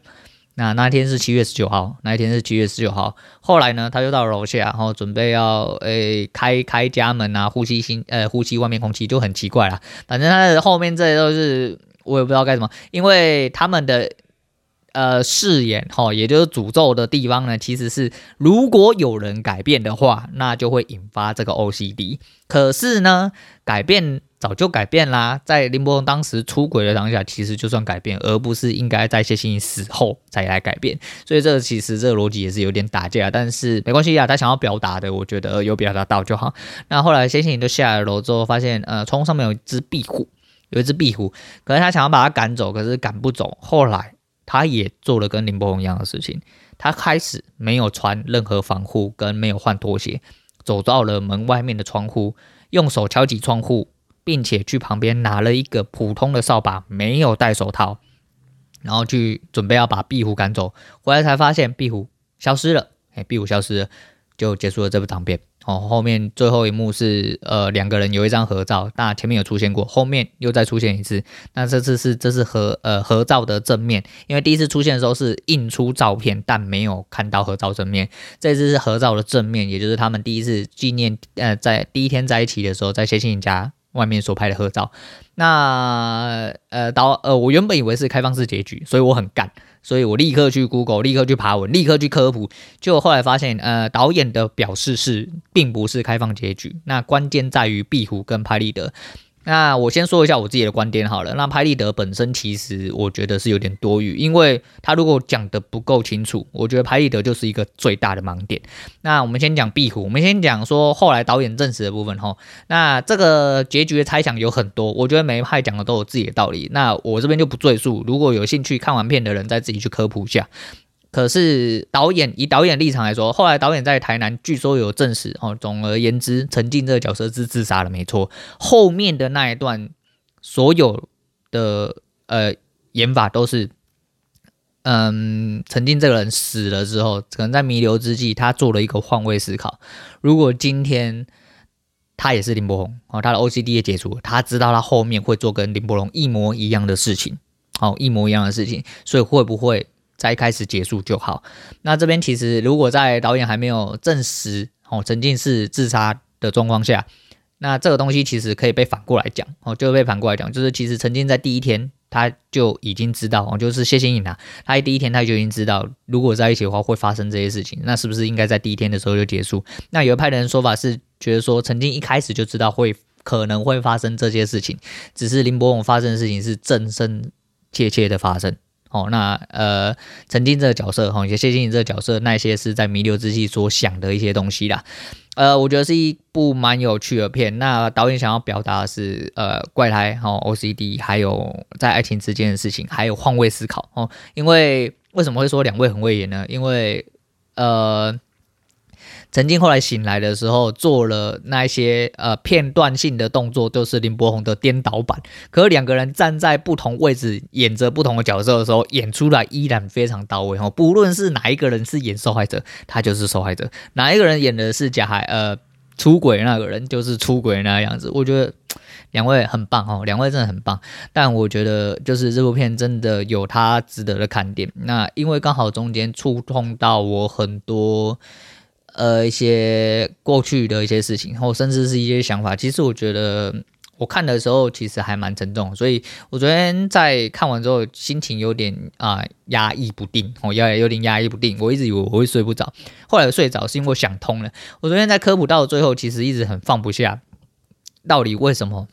那那天是七月十九号，那一天是七月十九号。后来呢，他就到楼下，然后准备要诶开开家门啊，呼吸新呃呼吸外面空气，就很奇怪啦。反正他的后面这些都是我也不知道该怎么，因为他们的。呃，誓言哈，也就是诅咒的地方呢，其实是如果有人改变的话，那就会引发这个 OCD。可是呢，改变早就改变啦，在林柏宏当时出轨的当下，其实就算改变，而不是应该在谢欣颖死后才来改变。所以这个其实这个逻辑也是有点打架，但是没关系啊，他想要表达的，我觉得有表达到就好。那后来谢欣颖就下了楼之后，发现呃，窗户上面有一只壁虎，有一只壁虎，可是他想要把它赶走，可是赶不走。后来。他也做了跟林柏宏一样的事情，他开始没有穿任何防护，跟没有换拖鞋，走到了门外面的窗户，用手敲击窗户，并且去旁边拿了一个普通的扫把，没有戴手套，然后去准备要把壁虎赶走，回来才发现壁虎消失了，哎，壁虎消失了，就结束了这部长片。哦，后面最后一幕是呃两个人有一张合照，那前面有出现过，后面又再出现一次。那这次是这是合呃合照的正面，因为第一次出现的时候是印出照片，但没有看到合照正面。这次是合照的正面，也就是他们第一次纪念呃在第一天在一起的时候，在谢欣颖家外面所拍的合照。那呃导呃我原本以为是开放式结局，所以我很干。所以我立刻去 Google，立刻去爬文，立刻去科普，结果后来发现，呃，导演的表示是，并不是开放结局，那关键在于壁虎跟拍立得。那我先说一下我自己的观点好了。那拍立得本身其实我觉得是有点多余，因为他如果讲得不够清楚，我觉得拍立得就是一个最大的盲点。那我们先讲壁虎，我们先讲说后来导演证实的部分哈。那这个结局的猜想有很多，我觉得每一派讲的都有自己的道理。那我这边就不赘述，如果有兴趣看完片的人再自己去科普一下。可是导演以导演立场来说，后来导演在台南据说有证实哦。总而言之，陈静这个角色是自杀了，没错。后面的那一段所有的呃演法都是嗯，陈进这个人死了之后，可能在弥留之际，他做了一个换位思考。如果今天他也是林柏宏哦，他的 OCD 也解除，他知道他后面会做跟林柏宏一模一样的事情，哦，一模一样的事情，所以会不会在开始结束就好？那这边其实如果在导演还没有证实哦，陈进是自杀的状况下，那这个东西其实可以被反过来讲哦，就被反过来讲，就是其实陈进在第一天。他就已经知道哦，就是谢欣颖啊，他第一天他就已经知道，如果在一起的话会发生这些事情，那是不是应该在第一天的时候就结束？那有一派的人说法是觉得说，陈进一开始就知道会可能会发生这些事情，只是林柏宏发生的事情是真真切切的发生。哦，那呃，曾经这个角色哈，也谢谢你这个角色，那些是在弥留之际所想的一些东西啦。呃，我觉得是一部蛮有趣的片。那导演想要表达的是，呃，怪胎哈、哦、OCD，还有在爱情之间的事情，还有换位思考哦。因为为什么会说两位很会演呢？因为呃。曾经后来醒来的时候，做了那些呃片段性的动作，都是林柏宏的颠倒版。可是两个人站在不同位置，演着不同的角色的时候，演出来依然非常到位哦。不论是哪一个人是演受害者，他就是受害者；哪一个人演的是假孩呃出轨那个人，就是出轨那样子。我觉得两位很棒哦，两位真的很棒。但我觉得就是这部片真的有它值得的看点。那因为刚好中间触碰到我很多。呃，一些过去的一些事情，或甚至是一些想法，其实我觉得我看的时候其实还蛮沉重，所以我昨天在看完之后心情有点啊压抑不定，哦，压有点压抑不定，我一直以为我会睡不着，后来睡着是因为我想通了。我昨天在科普到最后，其实一直很放不下，到底为什么？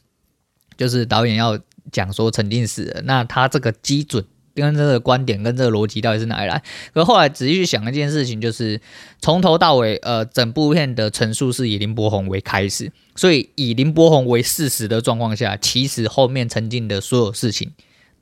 就是导演要讲说陈进死了，那他这个基准。跟这个观点跟这个逻辑到底是哪里来？可后来仔细去想一件事情，就是从头到尾，呃，整部片的陈述是以林柏宏为开始，所以以林柏宏为事实的状况下，其实后面陈进的所有事情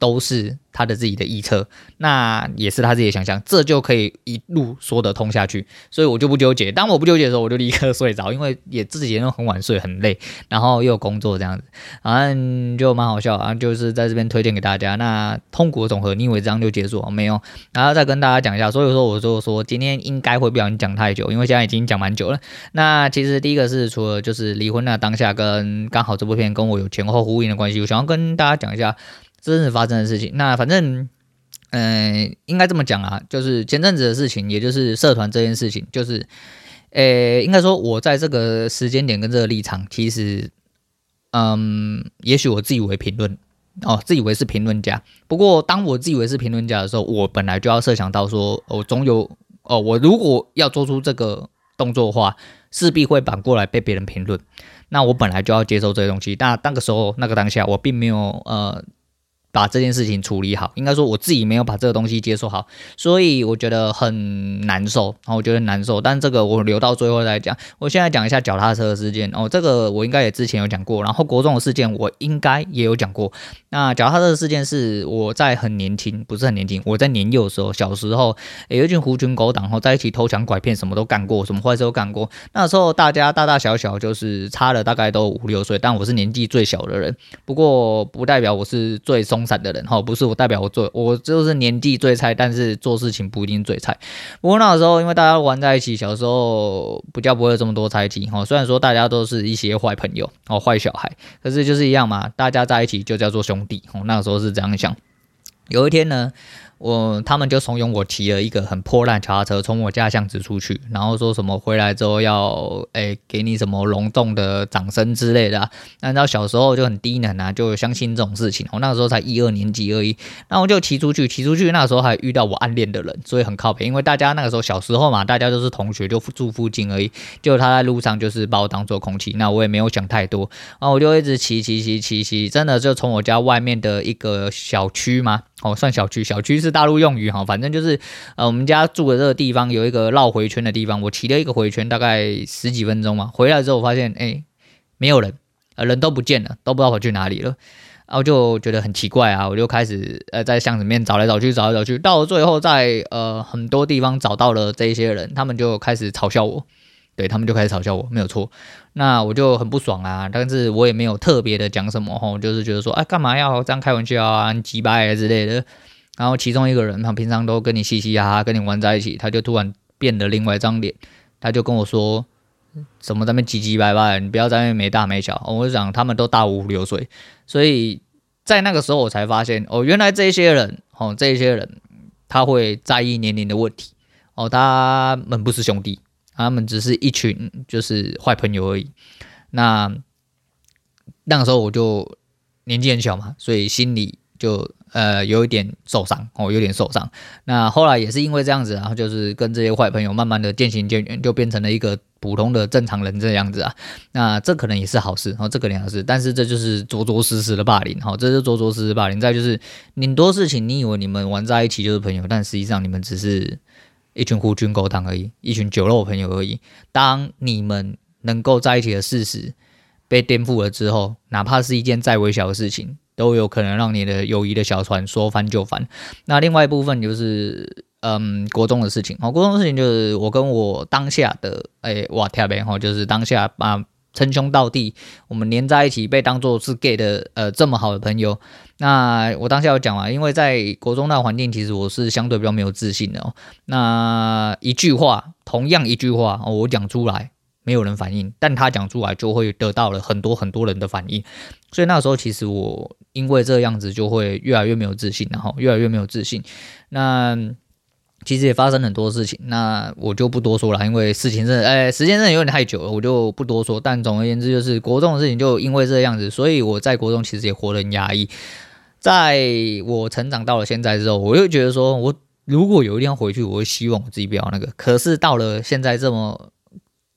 都是。他的自己的臆测，那也是他自己的想象，这就可以一路说得通下去，所以我就不纠结。当我不纠结的时候，我就立刻睡着，因为也自己也很晚睡，很累，然后又有工作这样子，反正就蛮好笑啊。就是在这边推荐给大家。那痛苦的总和，你以为这样就结束了没有？然后再跟大家讲一下。所以说，我就说今天应该会不小心讲太久，因为现在已经讲蛮久了。那其实第一个是除了就是离婚的当下，跟刚好这部片跟我有前后呼应的关系，我想要跟大家讲一下。真实发生的事情，那反正，嗯、应该这么讲啊，就是前阵子的事情，也就是社团这件事情，就是，呃，应该说，我在这个时间点跟这个立场，其实，嗯，也许我自以为评论，哦，自以为是评论家。不过，当我自以为是评论家的时候，我本来就要设想到说，我总有，哦，我如果要做出这个动作的话，势必会反过来被别人评论。那我本来就要接受这些东西。那那个时候，那个当下，我并没有，呃。把这件事情处理好，应该说我自己没有把这个东西接受好，所以我觉得很难受，然后我觉得难受，但这个我留到最后再讲。我现在讲一下脚踏车的事件哦，这个我应该也之前有讲过，然后国中的事件我应该也有讲过。那脚踏车的事件是我在很年轻，不是很年轻，我在年幼的时候，小时候有一群狐群狗党，然后在一起偷抢拐骗，什么都干过，什么坏事都干过。那时候大家大大小小就是差了大概都五六岁，但我是年纪最小的人，不过不代表我是最松散的人哈，不是我代表我做，我就是年纪最菜，但是做事情不一定最菜。不过那时候，因为大家玩在一起，小时候比较不会有这么多猜忌哈。虽然说大家都是一些坏朋友哦，坏小孩，可是就是一样嘛，大家在一起就叫做兄弟哦。那个时候是这样想。有一天呢。我他们就怂恿我骑了一个很破烂脚踏车从我家巷子出去，然后说什么回来之后要诶、给你什么隆重的掌声之类的、啊。那你知道小时候就很低能啊，就相信这种事情。我那个时候才一二年级而已，那我就骑出去，骑出去那个时候还遇到我暗恋的人，所以很靠北。因为大家那个时候小时候嘛，大家都是同学，就住附近而已。就他在路上就是把我当做空气，那我也没有想太多，然后我就一直骑骑骑骑骑，真的就从我家外面的一个小区嘛。哦，算小区，小区是大陆用语哈，反正就是，呃，我们家住的这个地方有一个绕回圈的地方，我骑了一个回圈，大概十几分钟嘛，回来之后发现，哎，没有人，呃，人都不见了，都不知道跑去哪里了，然后就觉得很奇怪啊，我就开始呃在巷子里面找来找去，找来找去，到了最后在呃很多地方找到了这些人，他们就开始嘲笑我。对，他们就开始嘲笑我，没有错，那我就很不爽啊，但是我也没有特别的讲什么吼，就是觉得说，哎，干嘛要这样开玩笑啊，很鸡掰之类的，然后其中一个人，他平常都跟你嘻嘻哈哈，跟你玩在一起，他就突然变了另外一张脸，他就跟我说，什么在那唧唧歪歪，你不要在那边没大没小。我就讲他们都大五六岁，所以在那个时候我才发现，哦，原来这些人，哦，这些人他会在意年龄的问题，哦，他们不是兄弟，他们只是一群就是坏朋友而已。那那个时候我就年纪很小嘛，所以心里就。呃，有一点受伤哦，有点受伤。那后来也是因为这样子，然后就是跟这些坏朋友慢慢的渐行渐远，就变成了一个普通的正常人这样子啊。那这可能也是好事然哦，这可能也是，但是这就是着着实实的霸凌哈，这是着着实实霸凌。再就是很多事情，你以为你们玩在一起就是朋友，但实际上你们只是一群狐群狗党而已，一群酒肉朋友而已。当你们能够在一起的事实被颠覆了之后，哪怕是一件再微小的事情。都有可能让你的友谊的小船说翻就翻。那另外一部分就是，嗯，国中的事情。哦，国中的事情就是我跟我当下的，哎，哇，特别哈，就是当下啊，称兄道弟，我们黏在一起，被当做是 gay 的，呃，这么好的朋友。那我当下有讲啊，因为在国中那个环境，其实我是相对比较没有自信的哦。那一句话，同样一句话，哦，我讲出来。没有人反应，但他讲出来就会得到了很多很多人的反应，所以那时候其实我因为这样子就会越来越没有自信，然后越来越没有自信。那其实也发生很多事情，那我就不多说了，因为事情真的，哎，时间真的有点太久了，我就不多说。但总而言之，就是国中的事情就因为这样子，所以我在国中其实也活得很压抑。在我成长到了现在之后，我又觉得说，我如果有一天回去，我会希望我自己不要那个。可是到了现在这么。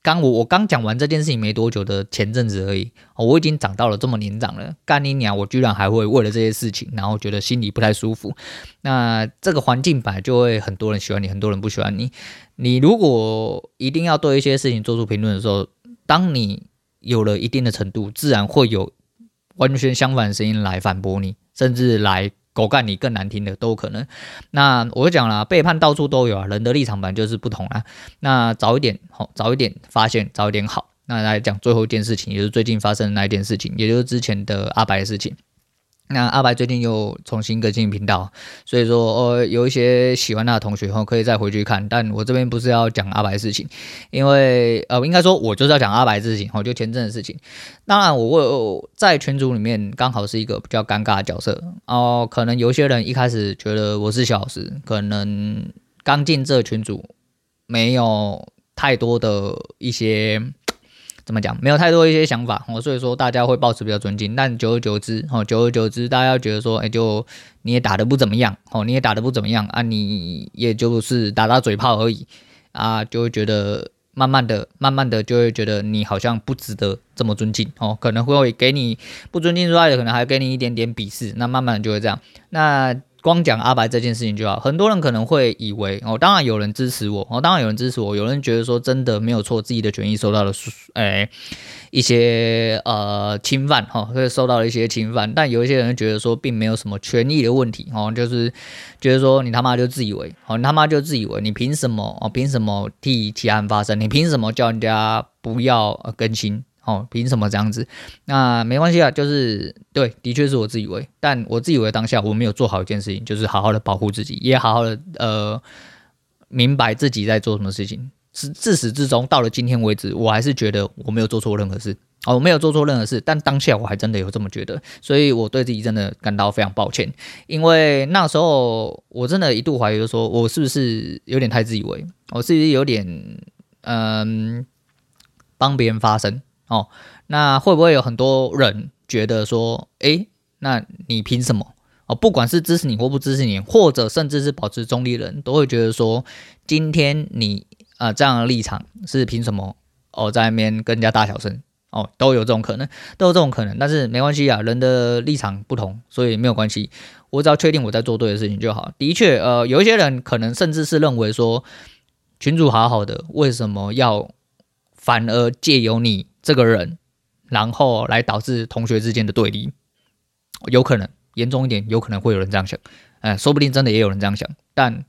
刚我我刚讲完这件事情没多久的前阵子而已，我已经长到了这么年长了，干你娘！我居然还会为了这些事情，然后觉得心里不太舒服。那这个环境本来就会很多人喜欢你，很多人不喜欢你。你如果一定要对一些事情做出评论的时候，当你有了一定的程度，自然会有完全相反的声音来反驳你，甚至来。狗干你更难听的都有可能，那我就讲了，背叛到处都有啊，人的立场本来就是不同啊。那早一点好，早一点发现，早一点好。那来讲最后一件事情，也就是最近发生的那一件事情，也就是之前的阿白的事情。那阿白最近又重新更新频道，所以说呃有一些喜欢他的同学后可以再回去看。但我这边不是要讲阿白的事情，因为呃应该说我就是要讲阿白的事情，哦就前阵的事情。当然我我在群组里面刚好是一个比较尴尬的角色哦，可能有些人一开始觉得我是小老师，可能刚进这群组没有太多的一些。怎么讲？没有太多一些想法哦，所以说大家会保持比较尊敬。但久而久之，哦，久而久之，大家觉得说，哎，就你也打得不怎么样，哦，你也打得不怎么样啊，你也就是打打嘴炮而已啊，就会觉得慢慢的、慢慢的就会觉得你好像不值得这么尊敬哦，可能会给你不尊敬之外的，可能还给你一点点鄙视。那慢慢的就会这样。那。光讲阿白这件事情就好，很多人可能会以为哦，当然有人支持我哦，当然有人支持我，有人觉得说真的没有错，自己的权益受到了诶一些呃侵犯哈，会、受到了一些侵犯，但有一些人觉得说并没有什么权益的问题哦，就是觉得说你他妈就自以为哦，你他妈就自以为你凭什么哦，凭什么替其他人发声？你凭什么叫人家不要更新？哦，凭什么这样子？那没关系啊，就是对，的确是我自以为，但我自以为当下我没有做好一件事情，就是好好的保护自己，也好好的呃明白自己在做什么事情。至自始至终到了今天为止，我还是觉得我没有做错任何事。哦，我没有做错任何事，但当下我还真的有这么觉得，所以我对自己真的感到非常抱歉，因为那时候我真的一度怀疑说，我是不是有点太自以为，我是不是有点嗯帮别人发声。哦，那会不会有很多人觉得说，诶，那你凭什么？哦，不管是支持你或不支持你，或者甚至是保持中立人，都会觉得说，今天你啊、这样的立场是凭什么？哦，在那边跟人家大小声，哦，都有这种可能，都有这种可能。但是没关系啊，人的立场不同，所以没有关系。我只要确定我在做对的事情就好。的确，呃，有一些人可能甚至是认为说，群主好好的，为什么要反而借由你？这个人，然后来导致同学之间的对立，有可能严重一点，有可能会有人这样想，哎，说不定真的也有人这样想，但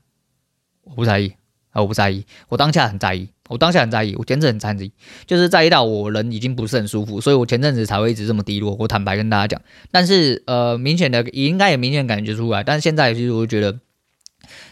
我不在意，啊，我不在意，我当下很在意，我当下很在意，我前阵子很在意，就是在意到我人已经不是很舒服，所以我前阵子才会一直这么低落。我坦白跟大家讲，但是呃，明显的也应该也明显感觉出来，但是现在其实我觉得，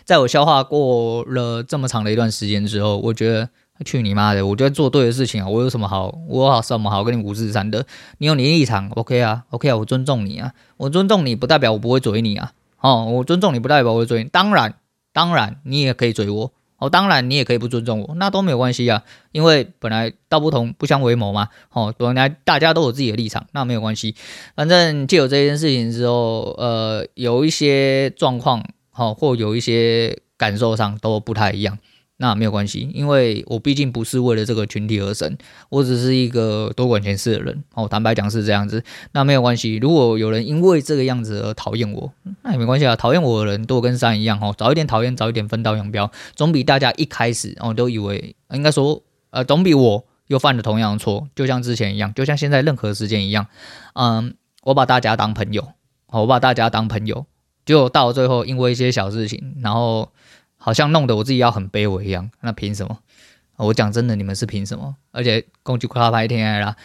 在我消化过了这么长的一段时间之后，我觉得去你妈的，我觉得做对的事情啊，我有什么好，我有什么好跟你五四三的？你有你的立场，OK 啊，OK 啊，我尊重你啊，我尊重你不代表我不会追你啊。哦，我尊重你不代表我会追你，当然，当然你也可以追我，哦，当然你也可以不尊重我，那都没有关系啊，因为本来道不同不相为谋嘛，哦，本来大家都有自己的立场，那没有关系，反正就有这件事情之后，呃，有一些状况，哦，或有一些感受上都不太一样。那没有关系，因为我毕竟不是为了这个群体而生，我只是一个多管闲事的人。哦，坦白讲是这样子。那没有关系，如果有人因为这个样子而讨厌我，那也没关系啊。讨厌我的人都跟山一样，哦，早一点讨厌，早一点分道扬镳，总比大家一开始哦都以为应该说，呃，总比我又犯了同样的错，就像之前一样，就像现在任何时间一样，嗯，我把大家当朋友，我把大家当朋友，就到最后因为一些小事情，然后。好像弄得我自己要很卑微一样，那凭什么？我讲真的，你们是凭什么？而且攻击夸拍天爱啦，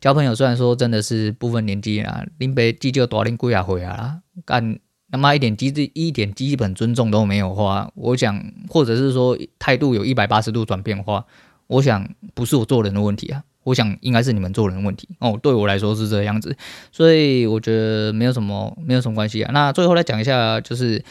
交朋友虽然说真的是不分年纪啦，林北记就多林贵啊回啊，干他妈一点机智一点基本尊重都没有的话，我想或者是说态度有一百八十度转变的话，我想不是我做人的问题啊，我想应该是你们做人的问题哦。对我来说是这样子，所以我觉得没有什么没有什么关系啊。那最后来讲一下，就是。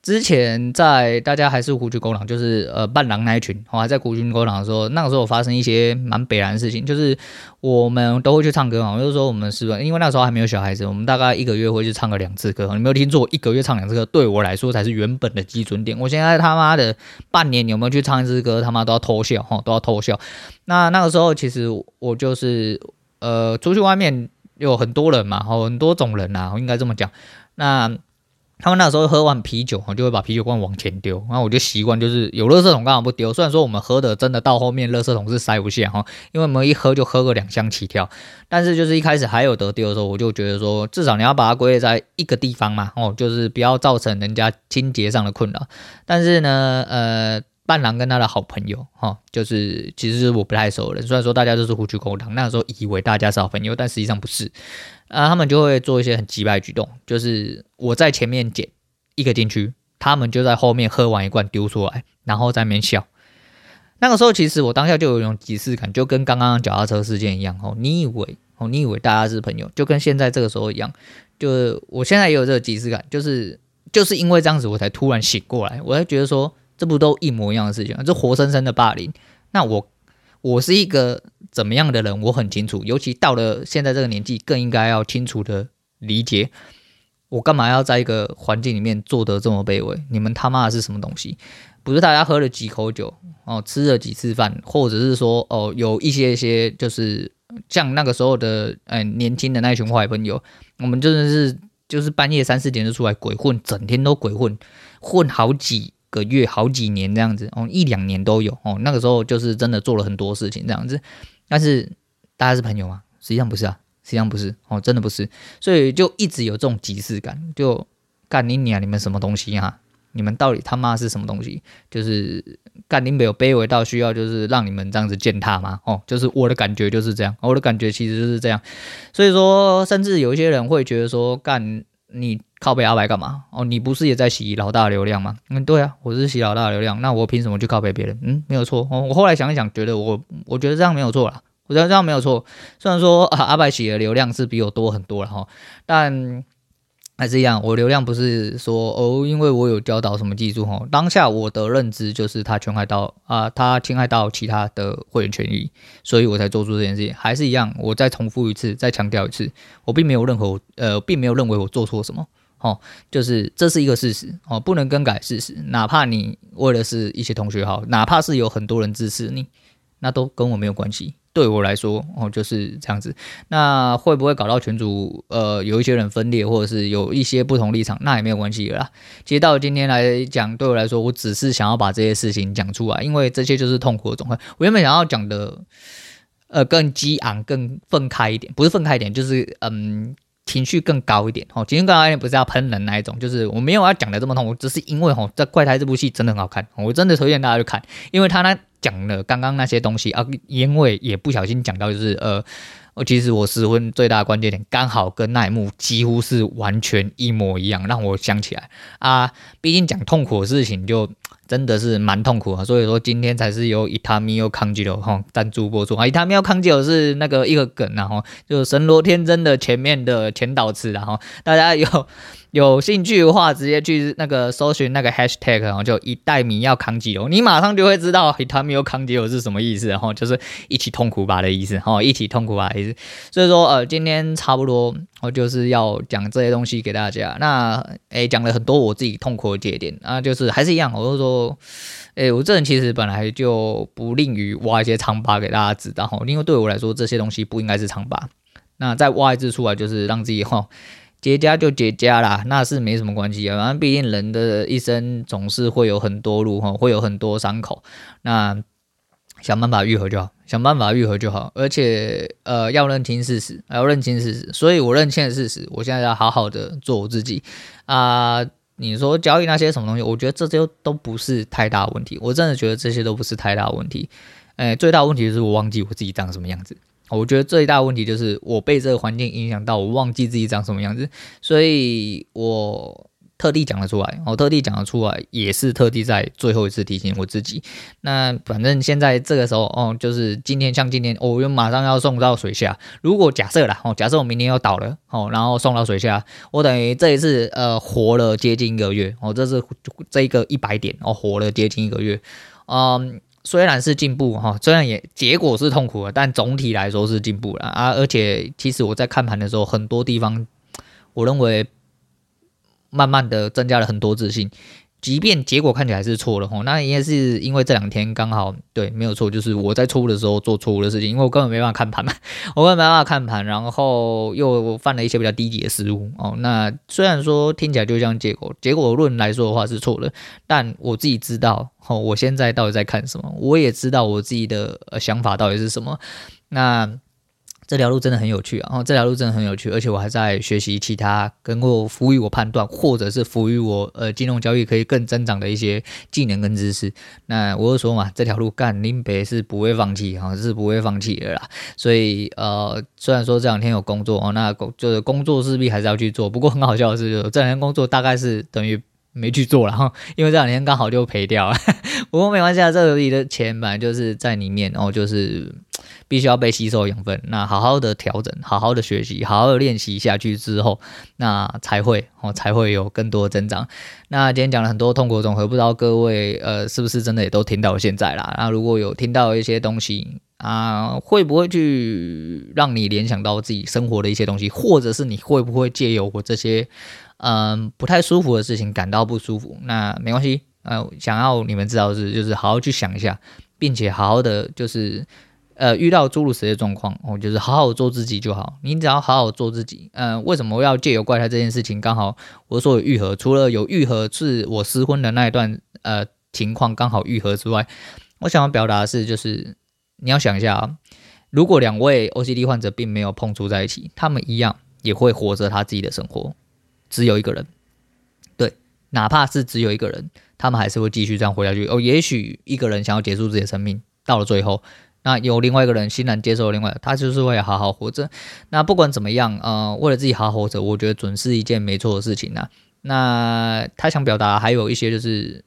之前在大家还是虎踞狗狼，就是呃伴郎那一群，我还在虎踞狗狼的时候，那个时候发生一些蛮北然的事情，就是我们都会去唱歌嘛，就说我们是因为那时候还没有小孩子，我们大概一个月会去唱个两次歌。你没有听错，一个月唱两次歌，对我来说才是原本的基准点。我现在他妈的半年有没有去唱一次歌，他妈都要偷笑哈，都要偷笑。那那个时候其实我就是呃出去外面有很多人嘛，很多种人呐，我应该这么讲。那他们那时候喝完啤酒，就会把啤酒罐往前丢。然后我就习惯，就是有垃圾桶刚好不丢。虽然说我们喝的真的到后面垃圾桶是塞不下哈，因为我们一喝就喝个两箱起跳。但是就是一开始还有得丢的时候，我就觉得说，至少你要把它归类在一个地方嘛，哦，就是不要造成人家清洁上的困扰。但是呢，呃。伴郎跟他的好朋友，哈，就是其实是我不太熟的人。虽然说大家都是虎踞狗狼，那个时候以为大家是好朋友，但实际上不是。啊，他们就会做一些很机掰举动，就是我在前面捡一个进去，他们就在后面喝完一罐丢出来，然后在那边笑。那个时候其实我当下就有一种即视感，就跟刚刚脚踏车事件一样，哦，你以为哦，你以为大家是朋友，就跟现在这个时候一样，就我现在也有这个即视感，就是就是因为这样子，我才突然醒过来，我才觉得说。这不都一模一样的事情？这活生生的霸凌。那我我是一个怎么样的人？我很清楚，尤其到了现在这个年纪，更应该要清楚的理解。我干嘛要在一个环境里面做得这么卑微？你们他妈的是什么东西？不是大家喝了几口酒哦，吃了几次饭，或者是说哦，有一些一些就是像那个时候的哎年轻的那群坏朋友，我们真的是就是半夜三四点就出来鬼混，整天都鬼混，混好几。个月好几年这样子哦，一两年都有哦。那个时候就是真的做了很多事情这样子，但是大家是朋友吗？实际上不是啊，实际上不是哦，真的不是。所以就一直有这种即视感，就干你娘，你们什么东西啊？你们到底他妈是什么东西？就是干你没有卑微到需要就是让你们这样子践踏吗？哦，就是我的感觉就是这样，我的感觉其实就是这样。所以说，甚至有一些人会觉得说干。你靠北阿白干嘛？哦，你不是也在洗老大的流量吗？嗯，对啊，我是洗老大的流量，那我凭什么去靠北别人？嗯，没有错。哦，我后来想一想，觉得我我觉得这样没有错啦，我觉得这样没有错。虽然说啊，阿白洗的流量是比我多很多了哈，但。还是一样，我流量不是说哦，因为我有教导什么技术哦。当下我的认知就是他侵害到啊，他侵害到其他的会员权益，所以我才做出这件事情。还是一样，我再重复一次，再强调一次，我并没有任何呃，并没有认为我做错什么哦，就是这是一个事实哦，不能更改事实。哪怕你为了是一些同学好，哪怕是有很多人支持你，那都跟我没有关系。对我来说，哦，就是这样子。那会不会搞到群组？呃，有一些人分裂，或者是有一些不同立场，那也没有关系啦。其实到今天来讲，对我来说，我只是想要把这些事情讲出来，因为这些就是痛苦的总和。我原本想要讲的，呃，更激昂、更愤慨一点，不是愤慨一点，就是嗯，情绪更高一点哦，情绪更高一点不是要喷人那一种，就是我没有要讲的这么痛，我只是因为哦，这怪胎这部戏真的很好看，我真的推荐大家去看，因为他呢讲了刚刚那些东西啊，因为也不小心讲到就是呃，其实我失婚最大的关键点刚好跟那一幕几乎是完全一模一样，让我想起来啊，毕竟讲痛苦的事情就。真的是蛮痛苦啊，所以说今天才是由伊塔米欧康吉罗哈赞助播出啊。伊塔米欧康吉罗是那个一个梗然后就神罗天真的前面的前导词然后大家有有兴趣的话，直接去那个搜寻那个 hashtag，然后就一袋米要扛几楼，你马上就会知道伊塔米欧康吉罗是什么意思，然后就是一起痛苦吧的意思，哈，一起痛苦吧的意思。所以说呃，今天差不多我就是要讲这些东西给大家。那诶，讲了很多我自己痛苦的节点啊，就是还是一样，我就说。诶、我这人其实本来就不吝于挖一些疮疤给大家知道哈，因为对我来说这些东西不应该是疮疤。那再挖一次出来，就是让自己哈结痂就结痂啦，那是没什么关系啊。反正毕竟人的一生总是会有很多路哈，会有很多伤口，那想办法愈合就好，想办法愈合就好。而且呃，要认清事实，要认清事实。所以我认清了事实，我现在要好好的做我自己啊。你说交易那些什么东西，我觉得这些都不是太大问题。我真的觉得这些都不是太大问题。哎，最大问题就是我忘记我自己长什么样子。我觉得最大问题就是我被这个环境影响到，我忘记自己长什么样子。所以我。特地讲了出来，我特地讲了出来，也是特地在最后一次提醒我自己。那反正现在这个时候，哦，就是今天，像今天，我又马上要送到水下。如果假设啦，哦，假设我明天要倒了，哦，然后送到水下，我等于这一次，呃，活了接近一个月，哦，这是这一个一百点，哦，活了接近一个月。嗯，虽然是进步，哈，虽然也结果是痛苦的，但总体来说是进步了啊。而且其实我在看盘的时候，很多地方，我认为。慢慢的增加了很多自信，即便结果看起来是错了吼，那应该是因为这两天刚好对，没有错，就是我在错误的时候做错误的事情，因为我根本没办法看盘嘛，我根本没办法看盘，然后又犯了一些比较低级的失误哦。那虽然说听起来就像结果，结果论来说的话是错的，但我自己知道哦，我现在到底在看什么，我也知道我自己的呃想法到底是什么，那。这条路真的很有趣！然后这条路真的很有趣，而且我还在学习其他能够服务于我判断，或者是服务于我呃金融交易可以更增长的一些技能跟知识。那我就说嘛，这条路干林北是不会放弃哈，是不会放弃的啦。所以呃，虽然说这两天有工作哦，那工就是工作势必还是要去做。不过很好笑的是，这两天工作大概是等于没去做了哈，因为这两天刚好就赔掉了。不过没关系啊，这里的钱本来就是在里面，然后就是。必须要被吸收养分，那好好的调整，好好的学习，好好的练习下去之后，那才会哦，才会有更多的增长。那今天讲了很多痛苦的综合，不知道各位呃是不是真的也都听到现在啦？那如果有听到一些东西啊，会不会去让你联想到自己生活的一些东西，或者是你会不会借由我这些嗯、不太舒服的事情感到不舒服？那没关系，呃，想要你们知道的是，就是好好去想一下，并且好好的就是。呃，遇到诸如此类状况，我就是好好做自己就好。你只要好好做自己。嗯、为什么要借由怪胎这件事情？刚好我说有愈合，除了有愈合是我失婚的那一段呃情况刚好愈合之外，我想要表达的是，就是你要想一下啊，如果两位 OCD 患者并没有碰触在一起，他们一样也会活着他自己的生活，只有一个人。对，哪怕是只有一个人，他们还是会继续这样活下去。哦，也许一个人想要结束自己的生命，到了最后。那有另外一个人欣然接受另外，他就是会好好活着。那不管怎么样，呃，为了自己好好活着，我觉得准是一件没错的事情呐。那他想表达还有一些就是，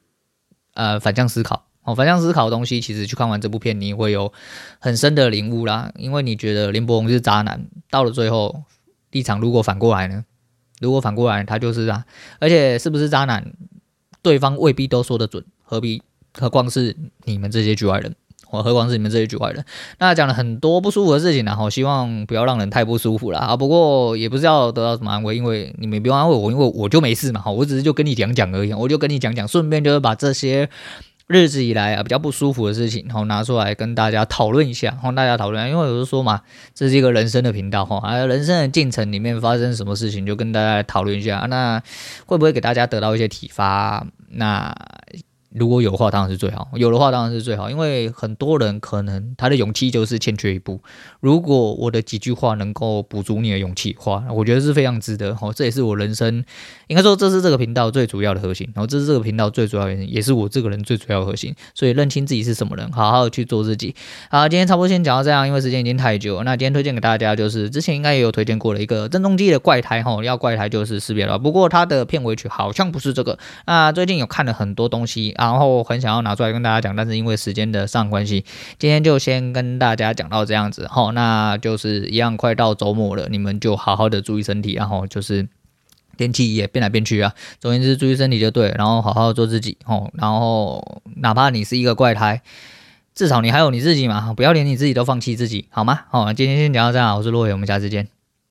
呃，反向思考哦，反向思考的东西，其实去看完这部片，你会有很深的领悟啦。因为你觉得林柏宏是渣男，到了最后立场如果反过来呢？如果反过来，他就是啊，而且是不是渣男，对方未必都说得准，何必何况是你们这些局外人。我何况是你们这些局外人，那讲了很多不舒服的事情，然后希望不要让人太不舒服了啊。不过也不是要得到什么安慰，因为你们不用安慰我，因为我就没事嘛。我只是就跟你讲讲而已，我就跟你讲讲，顺便就是把这些日子以来啊比较不舒服的事情，然后拿出来跟大家讨论一下，然后大家讨论。因为有时说嘛，这是一个人生的频道哈，还有人生的进程里面发生什么事情，就跟大家讨论一下。那会不会给大家得到一些启发？那。如果有话，当然是最好；有的话，当然是最好。因为很多人可能他的勇气就是欠缺一步。如果我的几句话能够补足你的勇气的话，我觉得是非常值得。哦，这也是我人生应该说，这是这个频道最主要的核心。然后，这是这个频道最主要的原因，也是我这个人最主要的核心。所以，认清自己是什么人，好好去做自己。好，今天差不多先讲到这样，因为时间已经太久。那今天推荐给大家就是之前应该也有推荐过的一个郑中基的怪胎哈，要怪胎就是识别了。不过他的片尾曲好像不是这个。那最近有看了很多东西，然后很想要拿出来跟大家讲，但是因为时间的上关系，今天就先跟大家讲到这样子哈。那就是一样，快到周末了，你们就好好的注意身体，然后就是天气也变来变去啊。总而言之注意身体就对，然后好好做自己哦。然后哪怕你是一个怪胎，至少你还有你自己嘛，不要连你自己都放弃自己，好吗？好，今天先聊到这样，我是洛伟，我们下次见。